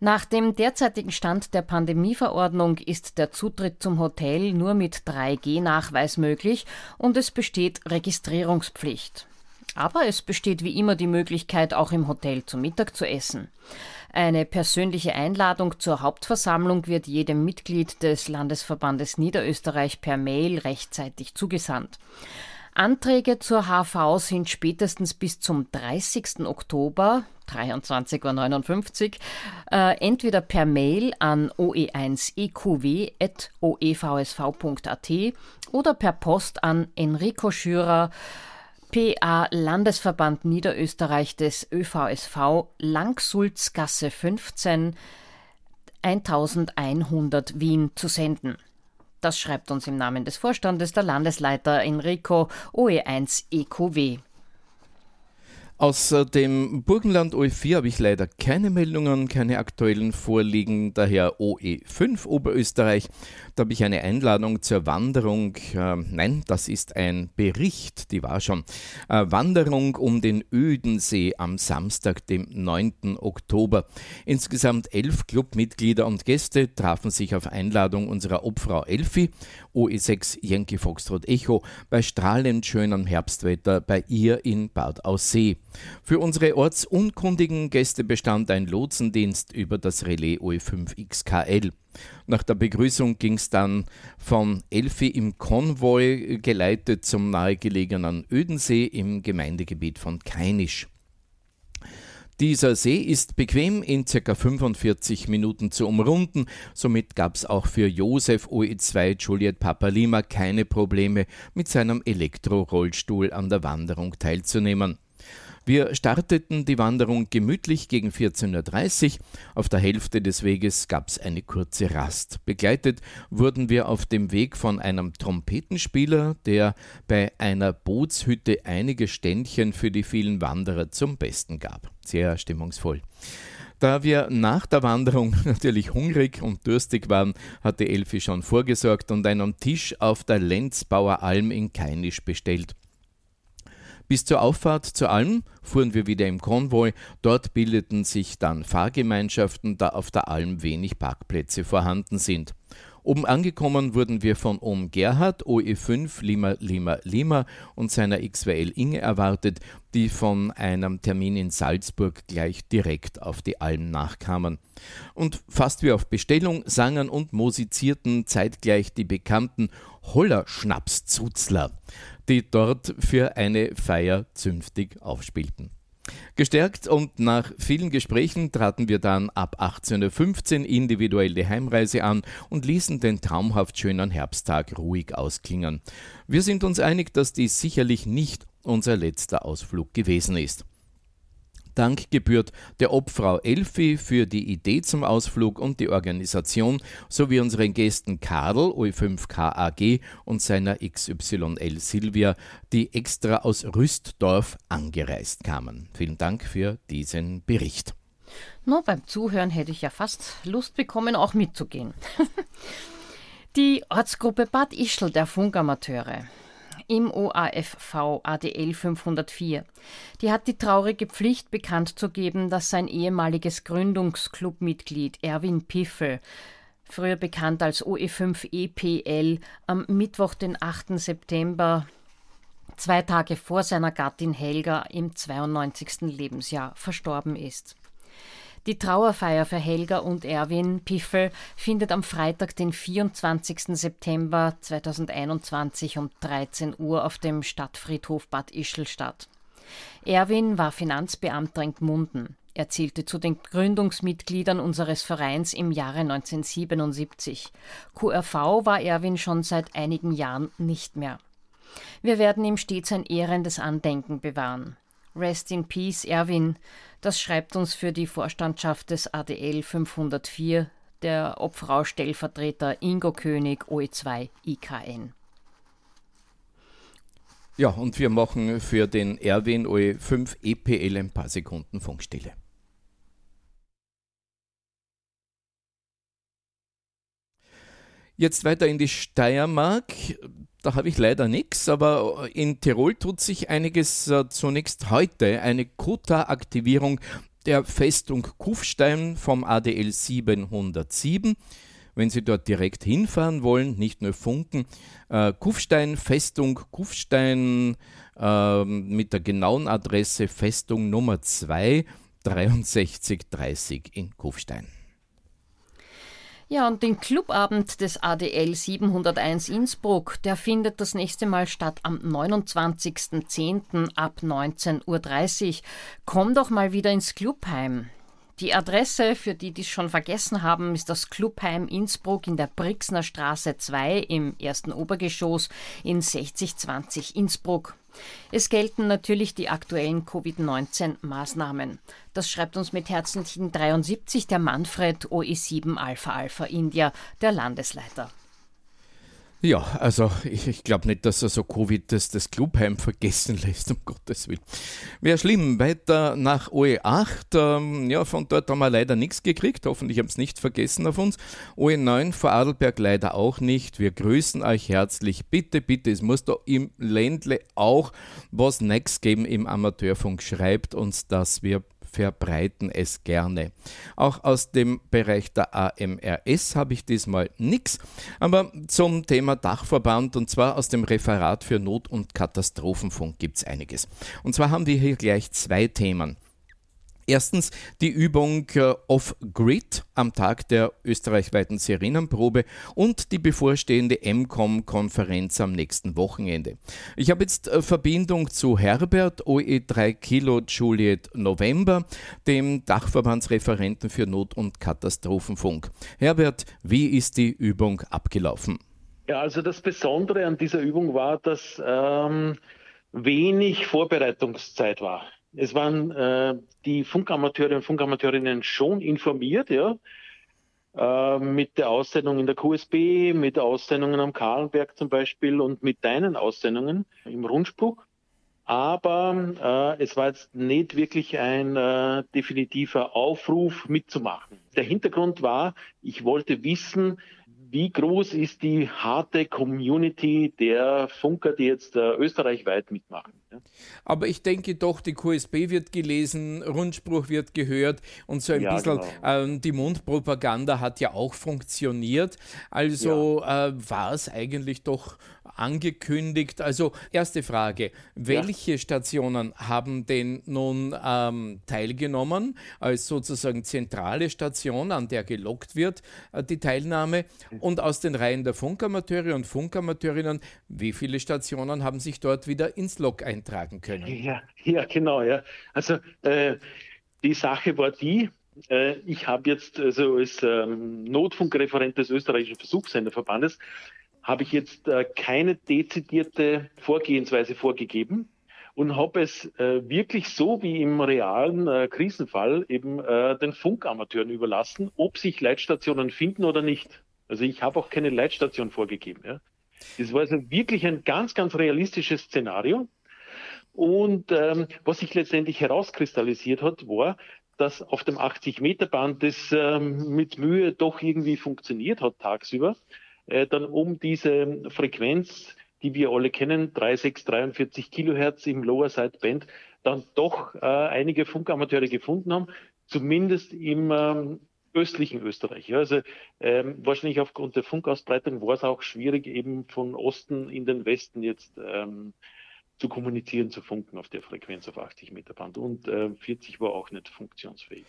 Nach dem derzeitigen Stand der Pandemieverordnung ist der Zutritt zum Hotel nur mit 3G-Nachweis möglich und es besteht Registrierungspflicht. Aber es besteht wie immer die Möglichkeit, auch im Hotel zu Mittag zu essen. Eine persönliche Einladung zur Hauptversammlung wird jedem Mitglied des Landesverbandes Niederösterreich per Mail rechtzeitig zugesandt. Anträge zur HV sind spätestens bis zum 30. Oktober 23.59 Uhr äh, entweder per Mail an oe1eqw.oevsv.at oder per Post an Enrico Schürer, PA Landesverband Niederösterreich des ÖVSV Langsulzgasse 15 1100 Wien zu senden. Das schreibt uns im Namen des Vorstandes der Landesleiter Enrico OE1 EQW. Aus dem Burgenland OE4 habe ich leider keine Meldungen, keine aktuellen vorliegen, daher OE5 Oberösterreich. Da habe ich eine Einladung zur Wanderung. Äh, nein, das ist ein Bericht, die war schon. Äh, Wanderung um den Ödensee am Samstag, dem 9. Oktober. Insgesamt elf Clubmitglieder und Gäste trafen sich auf Einladung unserer Obfrau Elfi, OE6 Yankee Foxtrot Echo, bei strahlend schönem Herbstwetter bei ihr in Bad Aussee. Für unsere ortsunkundigen Gäste bestand ein Lotsendienst über das Relais OE5XKL. Nach der Begrüßung ging es dann von Elfi im Konvoi geleitet zum nahegelegenen Ödensee im Gemeindegebiet von Kainisch. Dieser See ist bequem in ca. 45 Minuten zu umrunden. Somit gab es auch für Josef OE2 Juliet Papalima keine Probleme, mit seinem Elektrorollstuhl an der Wanderung teilzunehmen. Wir starteten die Wanderung gemütlich gegen 14.30 Uhr. Auf der Hälfte des Weges gab es eine kurze Rast. Begleitet wurden wir auf dem Weg von einem Trompetenspieler, der bei einer Bootshütte einige Ständchen für die vielen Wanderer zum Besten gab. Sehr stimmungsvoll. Da wir nach der Wanderung natürlich hungrig und durstig waren, hatte Elfi schon vorgesorgt und einen Tisch auf der Lenzbauer Alm in Kainisch bestellt. Bis zur Auffahrt zur Alm fuhren wir wieder im Konvoi. Dort bildeten sich dann Fahrgemeinschaften, da auf der Alm wenig Parkplätze vorhanden sind. Oben angekommen wurden wir von Om Gerhard, OE5 Lima Lima Lima und seiner XWL Inge erwartet, die von einem Termin in Salzburg gleich direkt auf die Alm nachkamen. Und fast wie auf Bestellung sangen und musizierten zeitgleich die bekannten Holler Schnapszuzler die dort für eine Feier zünftig aufspielten. Gestärkt und nach vielen Gesprächen traten wir dann ab 18.15 Uhr individuell die Heimreise an und ließen den traumhaft schönen Herbsttag ruhig ausklingen. Wir sind uns einig, dass dies sicherlich nicht unser letzter Ausflug gewesen ist. Dank gebührt der Obfrau Elfi für die Idee zum Ausflug und die Organisation sowie unseren Gästen Karl OE5KAG und seiner XYL Silvia, die extra aus Rüstdorf angereist kamen. Vielen Dank für diesen Bericht. No, beim Zuhören hätte ich ja fast Lust bekommen, auch mitzugehen. Die Ortsgruppe Bad Ischl der Funkamateure im OAFV ADL 504. Die hat die traurige Pflicht bekannt zu geben, dass sein ehemaliges Gründungsclubmitglied Erwin Piffel früher bekannt als OE5 EPL, am Mittwoch, den 8. September, zwei Tage vor seiner Gattin Helga im 92. Lebensjahr verstorben ist. Die Trauerfeier für Helga und Erwin Piffel findet am Freitag, den 24. September 2021 um 13 Uhr auf dem Stadtfriedhof Bad Ischl statt. Erwin war Finanzbeamter in Gmunden. Er zählte zu den Gründungsmitgliedern unseres Vereins im Jahre 1977. QRV war Erwin schon seit einigen Jahren nicht mehr. Wir werden ihm stets ein ehrendes Andenken bewahren. Rest in Peace, Erwin. Das schreibt uns für die Vorstandschaft des ADL 504 der Obfrau-Stellvertreter Ingo König OE2 IKN. Ja, und wir machen für den Erwin OE5 EPL ein paar Sekunden Funkstille. Jetzt weiter in die Steiermark. Da habe ich leider nichts, aber in Tirol tut sich einiges. Äh, zunächst heute eine Quota-Aktivierung der Festung Kufstein vom ADL 707. Wenn Sie dort direkt hinfahren wollen, nicht nur funken, äh, Kufstein, Festung Kufstein äh, mit der genauen Adresse Festung Nummer 2, 6330 in Kufstein. Ja, und den Clubabend des ADL 701 Innsbruck, der findet das nächste Mal statt am 29.10. ab 19.30 Uhr. Komm doch mal wieder ins Clubheim. Die Adresse, für die, die es schon vergessen haben, ist das Clubheim Innsbruck in der Brixner Straße 2 im ersten Obergeschoss in 6020 Innsbruck. Es gelten natürlich die aktuellen Covid-19-Maßnahmen. Das schreibt uns mit herzlichen 73 der Manfred OE7 Alpha Alpha India, der Landesleiter. Ja, also ich, ich glaube nicht, dass er so Covid das, das Clubheim vergessen lässt, um Gottes Willen. Wäre schlimm. Weiter nach OE8. Ähm, ja, von dort haben wir leider nichts gekriegt. Hoffentlich haben es nicht vergessen auf uns. OE9 Vorarlberg leider auch nicht. Wir grüßen euch herzlich. Bitte, bitte, es muss doch im Ländle auch was Next geben im Amateurfunk. Schreibt uns das. Wir verbreiten es gerne. Auch aus dem Bereich der AMRS habe ich diesmal nichts, aber zum Thema Dachverband und zwar aus dem Referat für Not- und Katastrophenfunk gibt es einiges. Und zwar haben wir hier gleich zwei Themen. Erstens die Übung äh, Off-Grid am Tag der österreichweiten Sirenenprobe und die bevorstehende MCOM-Konferenz am nächsten Wochenende. Ich habe jetzt äh, Verbindung zu Herbert OE3 Kilo Juliet November, dem Dachverbandsreferenten für Not- und Katastrophenfunk. Herbert, wie ist die Übung abgelaufen? Ja, also das Besondere an dieser Übung war, dass ähm, wenig Vorbereitungszeit war. Es waren äh, die Funkamateure und Funkamateurinnen schon informiert, ja, äh, mit der Aussendung in der QSB, mit Aussendungen am Kahlenberg zum Beispiel und mit deinen Aussendungen im Rundspruch. Aber äh, es war jetzt nicht wirklich ein äh, definitiver Aufruf mitzumachen. Der Hintergrund war, ich wollte wissen, wie groß ist die harte Community der Funker, die jetzt äh, österreichweit mitmachen? Ja? Aber ich denke doch, die QSB wird gelesen, Rundspruch wird gehört und so ein ja, bisschen genau. ähm, die Mundpropaganda hat ja auch funktioniert. Also ja. äh, war es eigentlich doch angekündigt. Also erste Frage, welche ja. Stationen haben denn nun ähm, teilgenommen als sozusagen zentrale Station, an der gelockt wird, äh, die Teilnahme? Und aus den Reihen der Funkamateure und Funkamateurinnen, wie viele Stationen haben sich dort wieder ins Log eintragen können? Ja, ja genau. Ja. Also äh, die Sache war die, äh, ich habe jetzt also als ähm, Notfunkreferent des österreichischen Versuchssenderverbandes habe ich jetzt äh, keine dezidierte Vorgehensweise vorgegeben und habe es äh, wirklich so wie im realen äh, Krisenfall eben äh, den Funkamateuren überlassen, ob sich Leitstationen finden oder nicht. Also ich habe auch keine Leitstation vorgegeben. Ja. Das war also wirklich ein ganz, ganz realistisches Szenario. Und ähm, was sich letztendlich herauskristallisiert hat, war, dass auf dem 80-Meter-Band das ähm, mit Mühe doch irgendwie funktioniert hat tagsüber äh, dann um diese Frequenz, die wir alle kennen, 3643 Kilohertz im Lower Side Band, dann doch äh, einige Funkamateure gefunden haben, zumindest im ähm, östlichen Österreich. Ja, also ähm, wahrscheinlich aufgrund der Funkausbreitung war es auch schwierig, eben von Osten in den Westen jetzt ähm, zu kommunizieren, zu funken auf der Frequenz auf 80 Meter Band. Und äh, 40 war auch nicht funktionsfähig.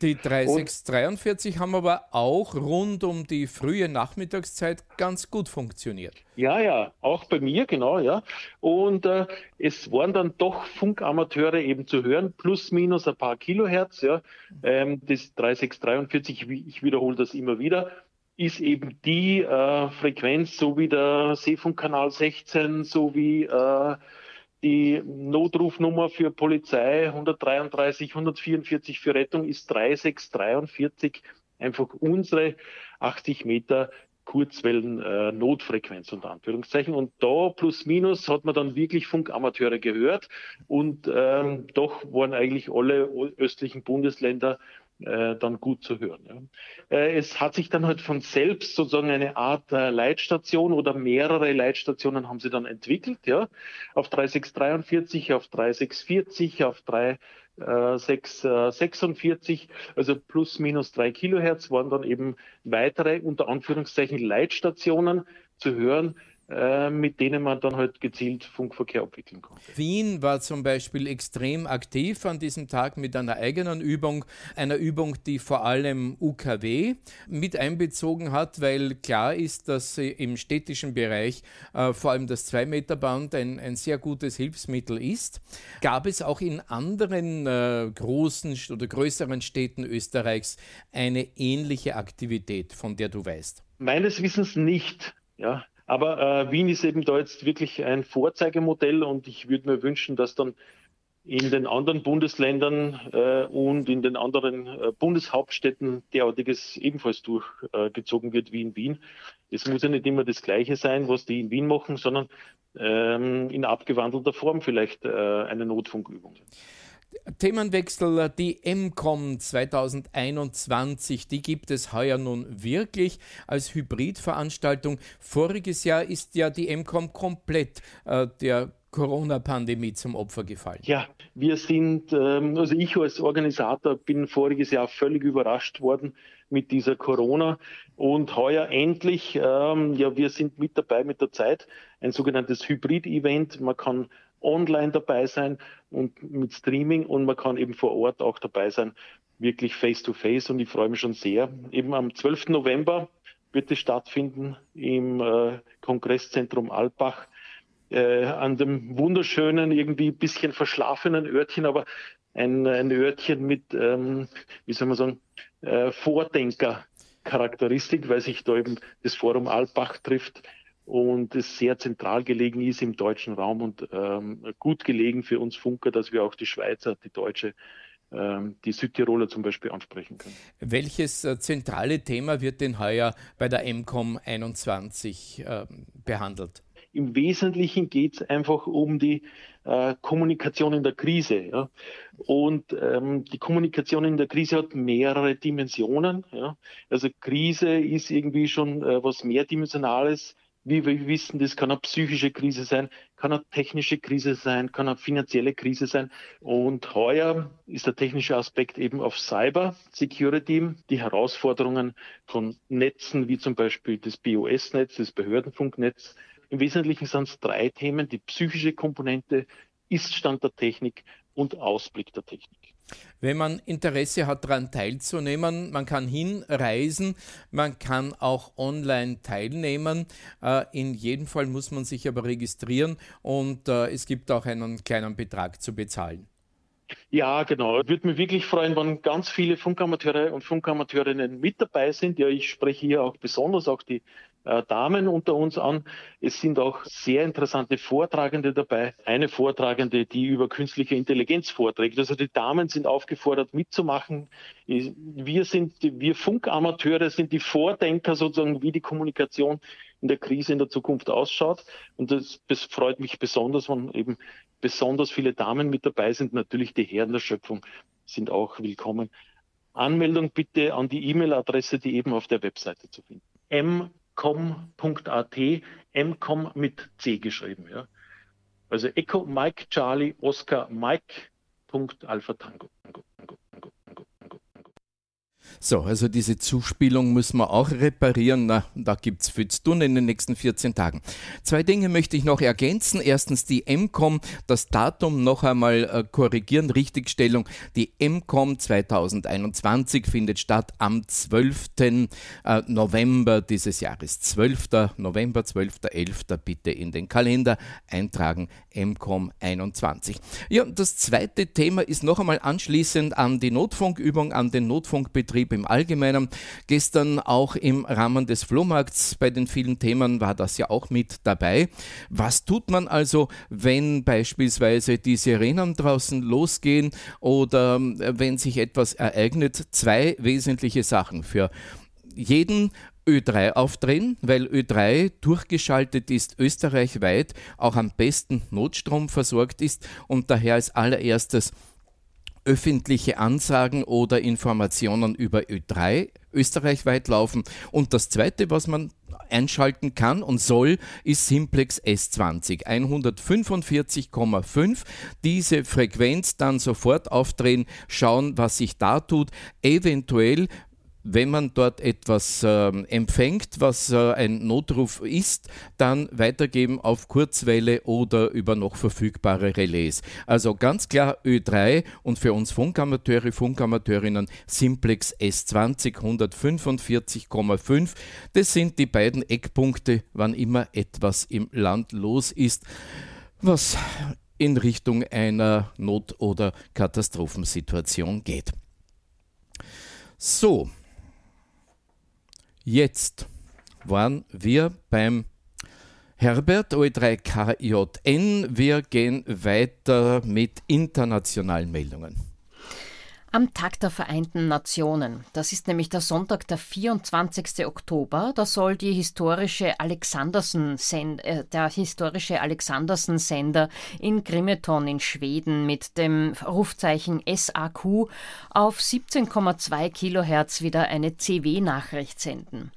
Die 3643 haben aber auch rund um die frühe Nachmittagszeit ganz gut funktioniert. Ja, ja, auch bei mir, genau, ja. Und äh, es waren dann doch Funkamateure eben zu hören, plus minus ein paar Kilohertz, ja. Ähm, das 3643, ich wiederhole das immer wieder, ist eben die äh, Frequenz, so wie der Seefunkkanal 16, so wie äh, die Notrufnummer für Polizei 133, 144 für Rettung ist 3643, einfach unsere 80 Meter Kurzwellen äh, Notfrequenz unter Anführungszeichen. Und da plus minus hat man dann wirklich Funkamateure gehört und ähm, doch waren eigentlich alle östlichen Bundesländer äh, dann gut zu hören. Ja. Äh, es hat sich dann halt von selbst sozusagen eine Art äh, Leitstation oder mehrere Leitstationen haben sie dann entwickelt, ja, auf 3643, auf 3640, auf 3646, also plus minus drei Kilohertz waren dann eben weitere unter Anführungszeichen Leitstationen zu hören, mit denen man dann halt gezielt Funkverkehr abwickeln konnte. Wien war zum Beispiel extrem aktiv an diesem Tag mit einer eigenen Übung, einer Übung, die vor allem UKW mit einbezogen hat, weil klar ist, dass im städtischen Bereich äh, vor allem das 2-Meter-Band ein, ein sehr gutes Hilfsmittel ist. Gab es auch in anderen äh, großen oder größeren Städten Österreichs eine ähnliche Aktivität, von der du weißt? Meines Wissens nicht. Ja, aber äh, Wien ist eben da jetzt wirklich ein Vorzeigemodell und ich würde mir wünschen, dass dann in den anderen Bundesländern äh, und in den anderen äh, Bundeshauptstädten derartiges ebenfalls durchgezogen wird wie in Wien. Es muss ja nicht immer das Gleiche sein, was die in Wien machen, sondern ähm, in abgewandelter Form vielleicht äh, eine Notfunkübung. Themenwechsel, die MCOM 2021, die gibt es heuer nun wirklich als Hybridveranstaltung. Voriges Jahr ist ja die MCOM komplett äh, der Corona-Pandemie zum Opfer gefallen. Ja, wir sind, ähm, also ich als Organisator bin voriges Jahr völlig überrascht worden mit dieser Corona und heuer endlich, ähm, ja, wir sind mit dabei mit der Zeit, ein sogenanntes Hybrid-Event. Man kann online dabei sein und mit Streaming und man kann eben vor Ort auch dabei sein, wirklich face to face und ich freue mich schon sehr. Eben am 12. November wird es stattfinden im äh, Kongresszentrum Alpbach. Äh, an dem wunderschönen, irgendwie ein bisschen verschlafenen Örtchen, aber ein, ein Örtchen mit, ähm, wie soll man sagen, äh, Vordenker-Charakteristik, weil sich da eben das Forum Alpbach trifft und es sehr zentral gelegen ist im deutschen Raum und ähm, gut gelegen für uns Funker, dass wir auch die Schweizer, die Deutsche, ähm, die Südtiroler zum Beispiel ansprechen können. Welches äh, zentrale Thema wird denn heuer bei der MCOM 21 äh, behandelt? Im Wesentlichen geht es einfach um die äh, Kommunikation in der Krise. Ja? Und ähm, die Kommunikation in der Krise hat mehrere Dimensionen. Ja? Also Krise ist irgendwie schon äh, was mehrdimensionales wie wir wissen, das kann eine psychische Krise sein, kann eine technische Krise sein, kann eine finanzielle Krise sein. Und heuer ist der technische Aspekt eben auf Cyber Security, die Herausforderungen von Netzen wie zum Beispiel das BOS-Netz, das Behördenfunknetz. Im Wesentlichen sind es drei Themen. Die psychische Komponente, Ist-Stand der Technik und Ausblick der Technik. Wenn man Interesse hat, daran teilzunehmen, man kann hinreisen, man kann auch online teilnehmen. Äh, in jedem Fall muss man sich aber registrieren und äh, es gibt auch einen kleinen Betrag zu bezahlen. Ja, genau. Würde mich wirklich freuen, wenn ganz viele Funkamateure und Funkamateurinnen mit dabei sind. Ja, ich spreche hier auch besonders auch die äh, Damen unter uns an. Es sind auch sehr interessante Vortragende dabei. Eine Vortragende, die über künstliche Intelligenz vorträgt. Also die Damen sind aufgefordert mitzumachen. Wir sind, wir Funkamateure sind die Vordenker sozusagen, wie die Kommunikation in der Krise in der Zukunft ausschaut. Und das, das freut mich besonders, wenn eben besonders viele Damen mit dabei sind. Natürlich die Herren der Schöpfung sind auch willkommen. Anmeldung bitte an die E-Mail-Adresse, die eben auf der Webseite zu finden. mcom.at, mcom mit C geschrieben. Ja. Also Echo Mike Charlie Oscar Mike. Alpha Tango. Tango, Tango, Tango. So, also diese Zuspielung müssen wir auch reparieren. Na, da gibt es viel zu tun in den nächsten 14 Tagen. Zwei Dinge möchte ich noch ergänzen. Erstens die MCOM, das Datum noch einmal äh, korrigieren, Richtigstellung. Die MCOM 2021 findet statt am 12. Äh, November dieses Jahres. 12. November, 12.11. bitte in den Kalender eintragen. MCOM 21. Ja, das zweite Thema ist noch einmal anschließend an die Notfunkübung, an den Notfunkbetrieb im Allgemeinen. Gestern auch im Rahmen des Flohmarkts bei den vielen Themen war das ja auch mit dabei. Was tut man also, wenn beispielsweise die Sirenen draußen losgehen oder äh, wenn sich etwas ereignet? Zwei wesentliche Sachen für jeden Ö3 aufdrehen, weil Ö3 durchgeschaltet ist österreichweit, auch am besten Notstrom versorgt ist und daher als allererstes öffentliche Ansagen oder Informationen über Ö3 österreichweit laufen. Und das Zweite, was man einschalten kann und soll, ist Simplex S20 145,5. Diese Frequenz dann sofort aufdrehen, schauen, was sich da tut, eventuell wenn man dort etwas äh, empfängt, was äh, ein Notruf ist, dann weitergeben auf Kurzwelle oder über noch verfügbare Relais. Also ganz klar Ö3 und für uns Funkamateure, Funkamateurinnen Simplex S20 145,5. Das sind die beiden Eckpunkte, wann immer etwas im Land los ist, was in Richtung einer Not- oder Katastrophensituation geht. So, Jetzt waren wir beim Herbert OE3KJN. Wir gehen weiter mit internationalen Meldungen. Am Tag der Vereinten Nationen, das ist nämlich der Sonntag, der 24. Oktober, da soll die historische Alexandersen äh, der historische Alexandersen-Sender in Grimeton in Schweden mit dem Rufzeichen SAQ auf 17,2 Kilohertz wieder eine CW-Nachricht senden.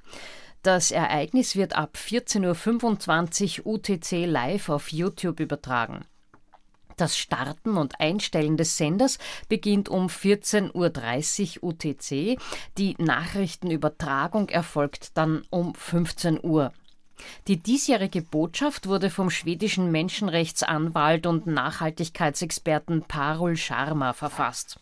Das Ereignis wird ab 14.25 Uhr UTC live auf YouTube übertragen. Das Starten und Einstellen des Senders beginnt um 14.30 Uhr UTC. Die Nachrichtenübertragung erfolgt dann um 15 Uhr. Die diesjährige Botschaft wurde vom schwedischen Menschenrechtsanwalt und Nachhaltigkeitsexperten Parul Sharma verfasst.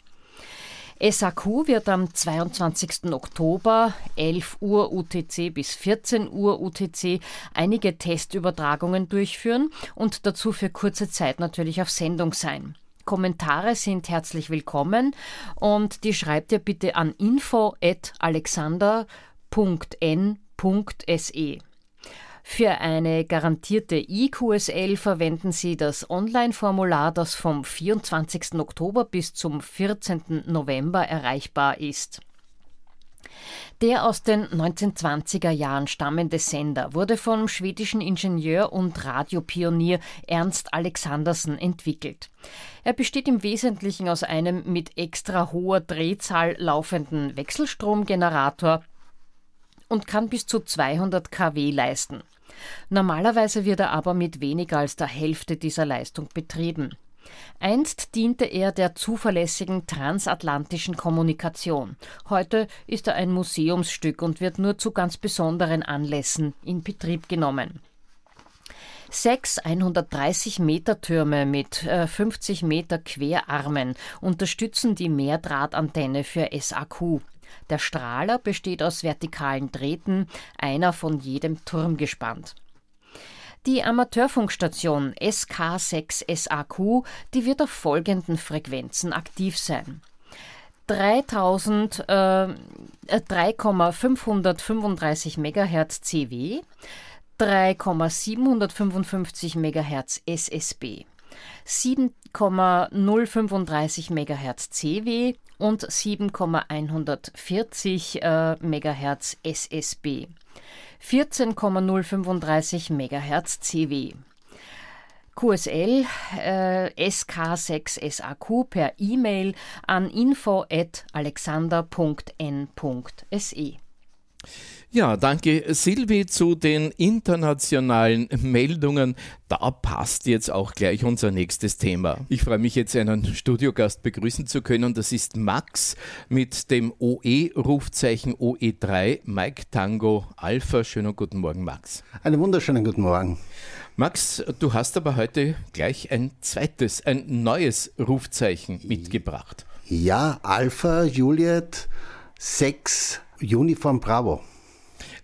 SAQ wird am 22. Oktober 11 Uhr UTC bis 14 Uhr UTC einige Testübertragungen durchführen und dazu für kurze Zeit natürlich auf Sendung sein. Kommentare sind herzlich willkommen und die schreibt ihr bitte an info@alexander.n.se. Für eine garantierte IQSL verwenden Sie das Online-Formular, das vom 24. Oktober bis zum 14. November erreichbar ist. Der aus den 1920er Jahren stammende Sender wurde vom schwedischen Ingenieur und Radiopionier Ernst Alexandersen entwickelt. Er besteht im Wesentlichen aus einem mit extra hoher Drehzahl laufenden Wechselstromgenerator und kann bis zu 200 kW leisten. Normalerweise wird er aber mit weniger als der Hälfte dieser Leistung betrieben. Einst diente er der zuverlässigen transatlantischen Kommunikation. Heute ist er ein Museumsstück und wird nur zu ganz besonderen Anlässen in Betrieb genommen. Sechs 130 Meter Türme mit 50 äh, Meter Querarmen unterstützen die Mehrdrahtantenne für SAQ. Der Strahler besteht aus vertikalen Drähten, einer von jedem Turm gespannt. Die Amateurfunkstation SK6SAQ, die wird auf folgenden Frequenzen aktiv sein. 3000, äh, 3,535 MHz CW, 3,755 MHz SSB, 7,035 MHz CW und 7,140 äh, MHz SSB, 14,035 MHz CW. QSL äh, SK6SAQ per E-Mail an info@alexander.n.se. Ja, danke Silvi zu den internationalen Meldungen. Da passt jetzt auch gleich unser nächstes Thema. Ich freue mich jetzt einen Studiogast begrüßen zu können. Das ist Max mit dem OE-Rufzeichen OE3 Mike Tango Alpha. Schönen guten Morgen, Max. Einen wunderschönen guten Morgen. Max, du hast aber heute gleich ein zweites, ein neues Rufzeichen mitgebracht. Ja, Alpha Juliet 6 Uniform Bravo.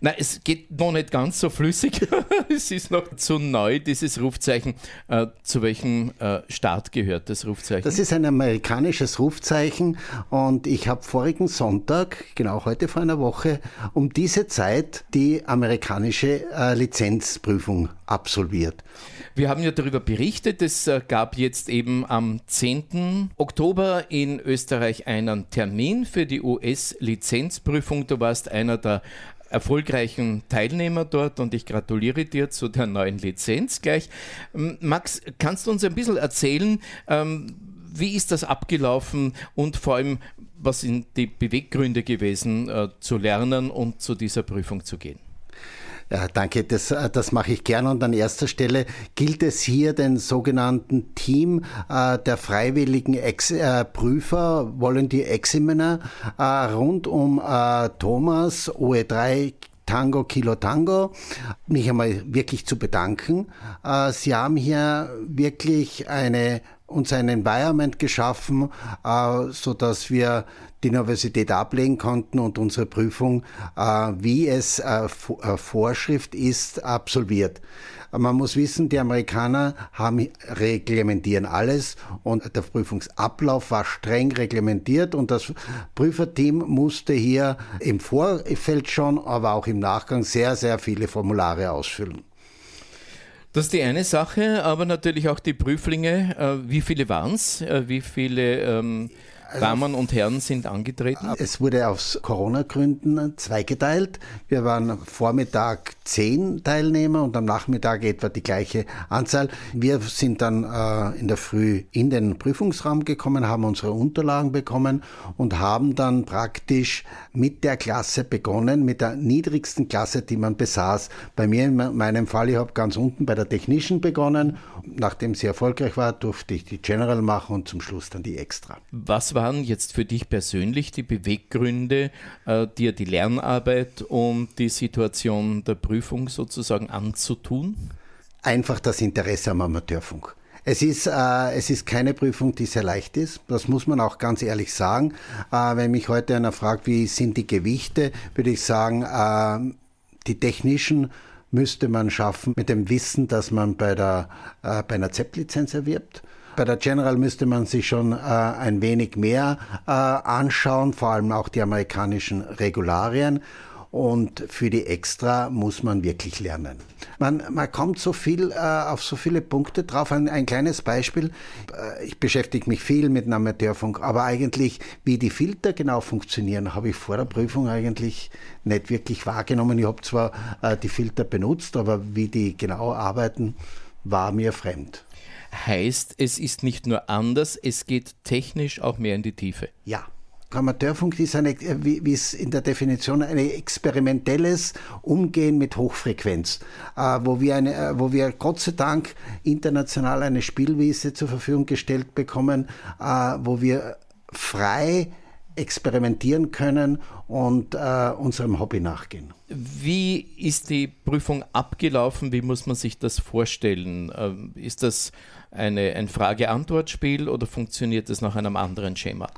Na, es geht noch nicht ganz so flüssig. es ist noch zu neu, dieses Rufzeichen. Äh, zu welchem äh, Staat gehört das Rufzeichen? Das ist ein amerikanisches Rufzeichen und ich habe vorigen Sonntag, genau heute vor einer Woche, um diese Zeit die amerikanische äh, Lizenzprüfung absolviert. Wir haben ja darüber berichtet, es äh, gab jetzt eben am 10. Oktober in Österreich einen Termin für die US-Lizenzprüfung. Du warst einer der erfolgreichen Teilnehmer dort und ich gratuliere dir zu der neuen Lizenz gleich. Ähm, Max, kannst du uns ein bisschen erzählen, ähm, wie ist das abgelaufen und vor allem, was sind die Beweggründe gewesen, äh, zu lernen und zu dieser Prüfung zu gehen? Ja, danke, das, das mache ich gerne. Und an erster Stelle gilt es hier den sogenannten Team äh, der freiwilligen Ex äh, Prüfer, Volunteer Examiner, äh, rund um äh, Thomas, OE3, Tango Kilo Tango, mich einmal wirklich zu bedanken. Äh, Sie haben hier wirklich eine uns ein Environment geschaffen, äh, so dass wir die Universität ablegen konnten und unsere Prüfung, äh, wie es äh, äh, Vorschrift ist, absolviert. Man muss wissen, die Amerikaner haben, reglementieren alles und der Prüfungsablauf war streng reglementiert und das Prüferteam musste hier im Vorfeld schon, aber auch im Nachgang sehr, sehr viele Formulare ausfüllen. Das ist die eine Sache, aber natürlich auch die Prüflinge. Wie viele waren es? Wie viele ähm, also Damen und Herren sind angetreten? Es wurde aus Corona-Gründen zweigeteilt. Wir waren Vormittag zehn Teilnehmer und am Nachmittag etwa die gleiche Anzahl. Wir sind dann äh, in der Früh in den Prüfungsraum gekommen, haben unsere Unterlagen bekommen und haben dann praktisch mit der Klasse begonnen, mit der niedrigsten Klasse, die man besaß. Bei mir in meinem Fall, ich habe ganz unten bei der Technischen begonnen. Nachdem sie erfolgreich war, durfte ich die General machen und zum Schluss dann die Extra. Was waren jetzt für dich persönlich die Beweggründe, äh, dir die Lernarbeit und die Situation der Prüfung sozusagen anzutun? Einfach das Interesse am Amateurfunk. Es ist, äh, es ist keine Prüfung, die sehr leicht ist. Das muss man auch ganz ehrlich sagen. Äh, wenn mich heute einer fragt, wie sind die Gewichte, würde ich sagen, äh, die technischen müsste man schaffen mit dem Wissen, dass man bei, der, äh, bei einer ZEP-Lizenz erwirbt. Bei der General müsste man sich schon äh, ein wenig mehr äh, anschauen, vor allem auch die amerikanischen Regularien. Und für die Extra muss man wirklich lernen. Man, man kommt so viel äh, auf so viele Punkte drauf. Ein, ein kleines Beispiel. Äh, ich beschäftige mich viel mit dem Amateurfunk, aber eigentlich, wie die Filter genau funktionieren, habe ich vor der Prüfung eigentlich nicht wirklich wahrgenommen. Ich habe zwar äh, die Filter benutzt, aber wie die genau arbeiten, war mir fremd heißt, es ist nicht nur anders, es geht technisch auch mehr in die Tiefe. Ja. Amateurfunk ist eine, wie, es in der Definition ein experimentelles Umgehen mit Hochfrequenz, äh, wo, wir eine, äh, wo wir Gott sei Dank international eine Spielwiese zur Verfügung gestellt bekommen, äh, wo wir frei experimentieren können und unserem Hobby nachgehen. Wie ist die Prüfung abgelaufen? Wie muss man sich das vorstellen? Ähm, ist das eine, ein Frage-Antwort-Spiel oder funktioniert es nach einem anderen Schema?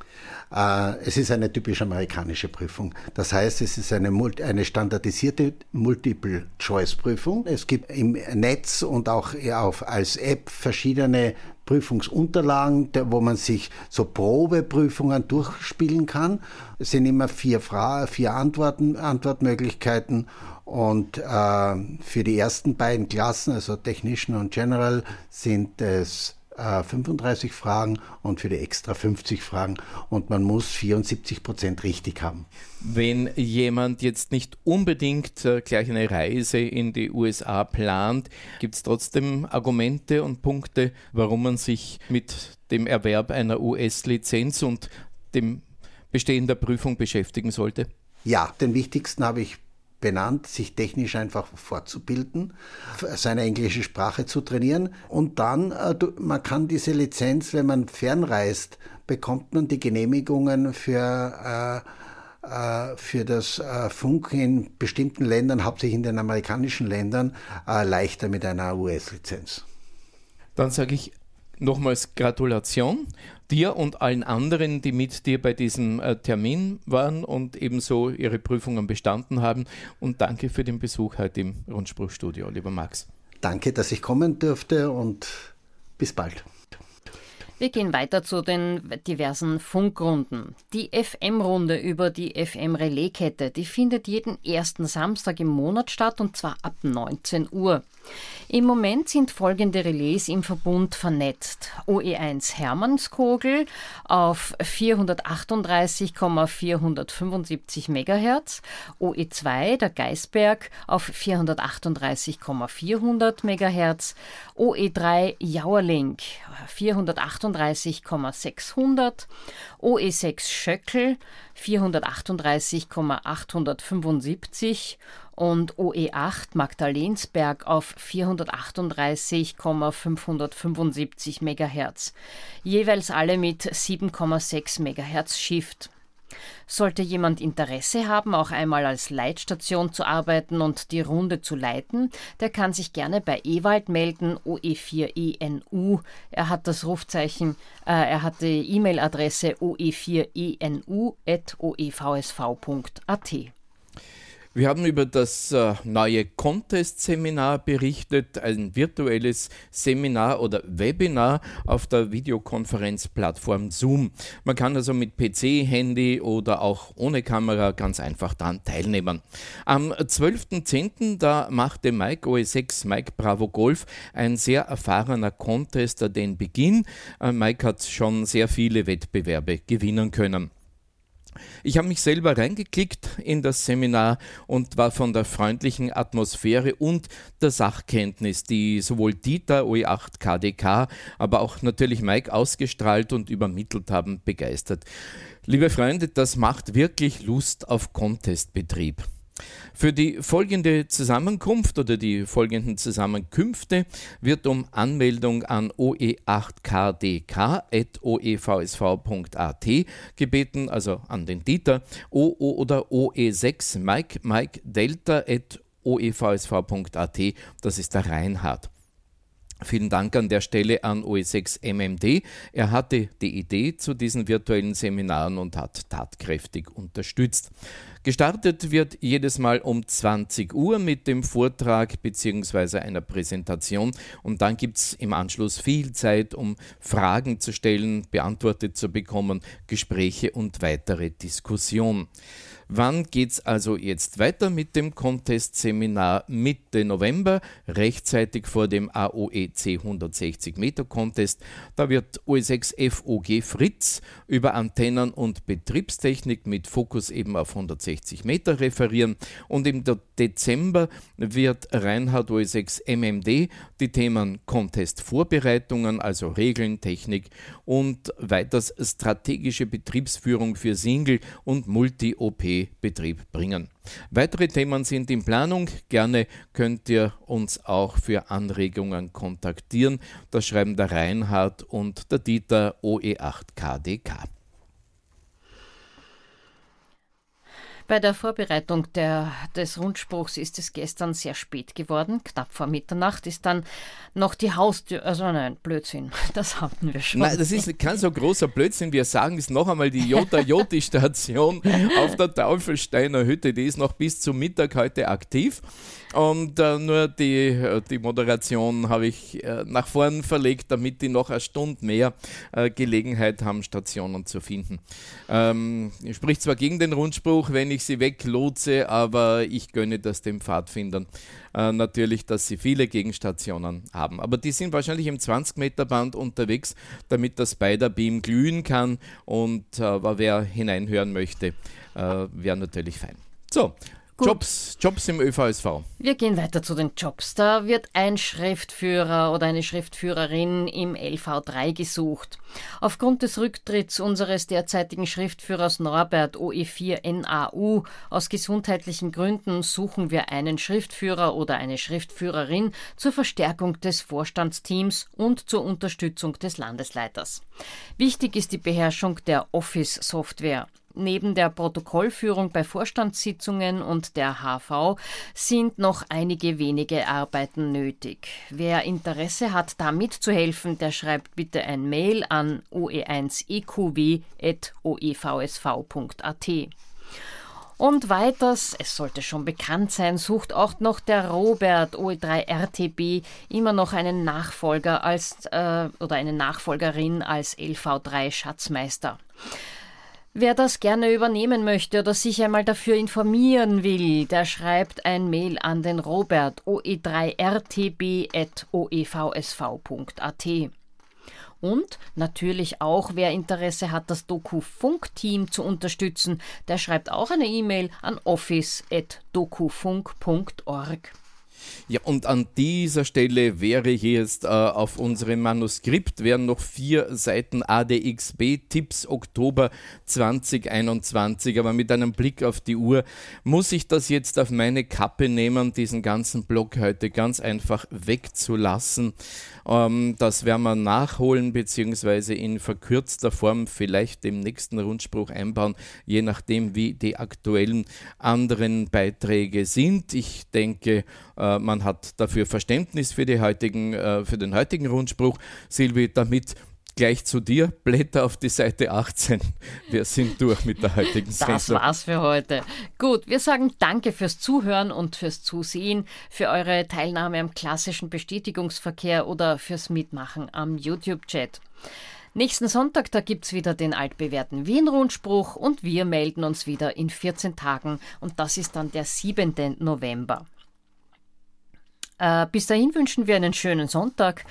Äh, es ist eine typisch amerikanische Prüfung. Das heißt, es ist eine, eine standardisierte Multiple-Choice-Prüfung. Es gibt im Netz und auch auf, als App verschiedene Prüfungsunterlagen, wo man sich so Probeprüfungen durchspielen kann. Es sind immer vier, Fra vier Antworten, Antwortmöglichkeiten und äh, für die ersten beiden Klassen, also Technician und General, sind es äh, 35 Fragen und für die extra 50 Fragen. Und man muss 74 Prozent richtig haben. Wenn jemand jetzt nicht unbedingt äh, gleich eine Reise in die USA plant, gibt es trotzdem Argumente und Punkte, warum man sich mit dem Erwerb einer US-Lizenz und dem Bestehen der Prüfung beschäftigen sollte? Ja, den wichtigsten habe ich benannt, sich technisch einfach fortzubilden, seine englische Sprache zu trainieren und dann, äh, man kann diese Lizenz, wenn man fernreist, bekommt man die Genehmigungen für äh, äh, für das Funk in bestimmten Ländern, hauptsächlich in den amerikanischen Ländern, leichter mit einer US-Lizenz. Dann sage ich nochmals Gratulation dir und allen anderen, die mit dir bei diesem äh, Termin waren und ebenso ihre Prüfungen bestanden haben. Und danke für den Besuch heute im Rundspruchstudio, lieber Max. Danke, dass ich kommen durfte und bis bald. Wir gehen weiter zu den diversen Funkrunden. Die FM-Runde über die FM-Relaiskette, die findet jeden ersten Samstag im Monat statt und zwar ab 19 Uhr. Im Moment sind folgende Relais im Verbund vernetzt. OE1 Hermannskogel auf 438,475 MHz, OE2 der Geisberg auf 438,400 MHz, OE3 Jauerling 438,600, OE6 Schöckel 438,875 und OE8 Magdalensberg auf 438,575 MHz, jeweils alle mit 7,6 MHz Shift. Sollte jemand Interesse haben, auch einmal als Leitstation zu arbeiten und die Runde zu leiten, der kann sich gerne bei Ewald melden, OE4ENU. Er hat das Rufzeichen, äh, er hat die E-Mail-Adresse oe4enu.oevsv.at. Wir haben über das äh, neue Contest-Seminar berichtet, ein virtuelles Seminar oder Webinar auf der Videokonferenzplattform Zoom. Man kann also mit PC, Handy oder auch ohne Kamera ganz einfach daran teilnehmen. Am 12.10. da machte Mike OE6 Mike Bravo Golf, ein sehr erfahrener Contester, den Beginn. Äh, Mike hat schon sehr viele Wettbewerbe gewinnen können. Ich habe mich selber reingeklickt in das Seminar und war von der freundlichen Atmosphäre und der Sachkenntnis, die sowohl Dieter OE8 KDK, aber auch natürlich Mike ausgestrahlt und übermittelt haben, begeistert. Liebe Freunde, das macht wirklich Lust auf Contestbetrieb. Für die folgende Zusammenkunft oder die folgenden Zusammenkünfte wird um Anmeldung an oe8kdk.oevsv.at gebeten, also an den Dieter, OO oder OE6 Mike Mike Delta oevsv.at, das ist der Reinhard. Vielen Dank an der Stelle an OE6 MMD. Er hatte die Idee zu diesen virtuellen Seminaren und hat tatkräftig unterstützt. Gestartet wird jedes Mal um 20 Uhr mit dem Vortrag bzw. einer Präsentation und dann gibt es im Anschluss viel Zeit, um Fragen zu stellen, beantwortet zu bekommen, Gespräche und weitere Diskussion. Wann geht es also jetzt weiter mit dem Contest-Seminar Mitte November, rechtzeitig vor dem AOEC 160 Meter Contest? Da wird OE6 FOG Fritz über Antennen und Betriebstechnik mit Fokus eben auf 160 Meter referieren und im Dezember wird Reinhard OE6 MMD die Themen Contest-Vorbereitungen, also Regeln, Technik und weiters strategische Betriebsführung für Single- und Multi-OP Betrieb bringen. Weitere Themen sind in Planung. Gerne könnt ihr uns auch für Anregungen kontaktieren. Das schreiben der Reinhard und der Dieter OE8KDK. Bei der Vorbereitung der, des Rundspruchs ist es gestern sehr spät geworden. Knapp vor Mitternacht ist dann noch die Haustür. Also nein, Blödsinn. Das hatten wir schon. Nein, das ist kein so großer Blödsinn. Wir sagen es noch einmal: die Jota Joti Station auf der Taufelsteiner Hütte, die ist noch bis zum Mittag heute aktiv. Und äh, nur die, äh, die Moderation habe ich äh, nach vorn verlegt, damit die noch eine Stunde mehr äh, Gelegenheit haben, Stationen zu finden. Ähm, spricht zwar gegen den Rundspruch, wenn ich sie weglotse, aber ich gönne das den Pfadfindern äh, natürlich, dass sie viele Gegenstationen haben. Aber die sind wahrscheinlich im 20-Meter-Band unterwegs, damit das Spider-Beam glühen kann und äh, wer hineinhören möchte, wäre natürlich fein. So, Jobs, Jobs im ÖVSV. Wir gehen weiter zu den Jobs. Da wird ein Schriftführer oder eine Schriftführerin im LV3 gesucht. Aufgrund des Rücktritts unseres derzeitigen Schriftführers Norbert OE4NAU aus gesundheitlichen Gründen suchen wir einen Schriftführer oder eine Schriftführerin zur Verstärkung des Vorstandsteams und zur Unterstützung des Landesleiters. Wichtig ist die Beherrschung der Office-Software. Neben der Protokollführung bei Vorstandssitzungen und der HV sind noch einige wenige Arbeiten nötig. Wer Interesse hat, da mitzuhelfen, der schreibt bitte ein Mail an oe1eqw.oevsv.at. Und weiters, es sollte schon bekannt sein, sucht auch noch der Robert OE3 RTB immer noch einen Nachfolger als äh, oder eine Nachfolgerin als LV3 Schatzmeister. Wer das gerne übernehmen möchte oder sich einmal dafür informieren will, der schreibt ein Mail an den Robert oe3rtb.oevsv.at. Und natürlich auch, wer Interesse hat, das Doku-Funk-Team zu unterstützen, der schreibt auch eine E-Mail an office.dokufunk.org. Ja, und an dieser Stelle wäre hier jetzt äh, auf unserem Manuskript wären noch vier Seiten ADXB Tipps Oktober 2021, aber mit einem Blick auf die Uhr muss ich das jetzt auf meine Kappe nehmen, diesen ganzen Block heute ganz einfach wegzulassen. Ähm, das werden wir nachholen, beziehungsweise in verkürzter Form vielleicht im nächsten Rundspruch einbauen, je nachdem, wie die aktuellen anderen Beiträge sind. Ich denke, äh, man hat dafür Verständnis für, die heutigen, äh, für den heutigen Rundspruch. Silvi, damit gleich zu dir, Blätter auf die Seite 18. Wir sind durch mit der heutigen Sendung. Das war's für heute. Gut, wir sagen danke fürs Zuhören und fürs Zusehen, für eure Teilnahme am klassischen Bestätigungsverkehr oder fürs Mitmachen am YouTube-Chat. Nächsten Sonntag, da gibt's wieder den altbewährten Wien-Rundspruch und wir melden uns wieder in 14 Tagen und das ist dann der 7. November. Äh, bis dahin wünschen wir einen schönen Sonntag.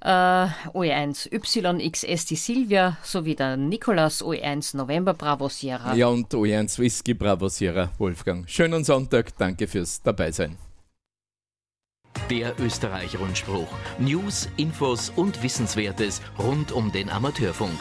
Äh, OE1 YXS die Silvia sowie der Nikolas OE1 November Bravo Sierra. Ja, und OE1 Whisky Bravo Sierra Wolfgang. Schönen Sonntag, danke fürs Dabeisein. Der Österreich-Rundspruch. News, Infos und Wissenswertes rund um den Amateurfunk.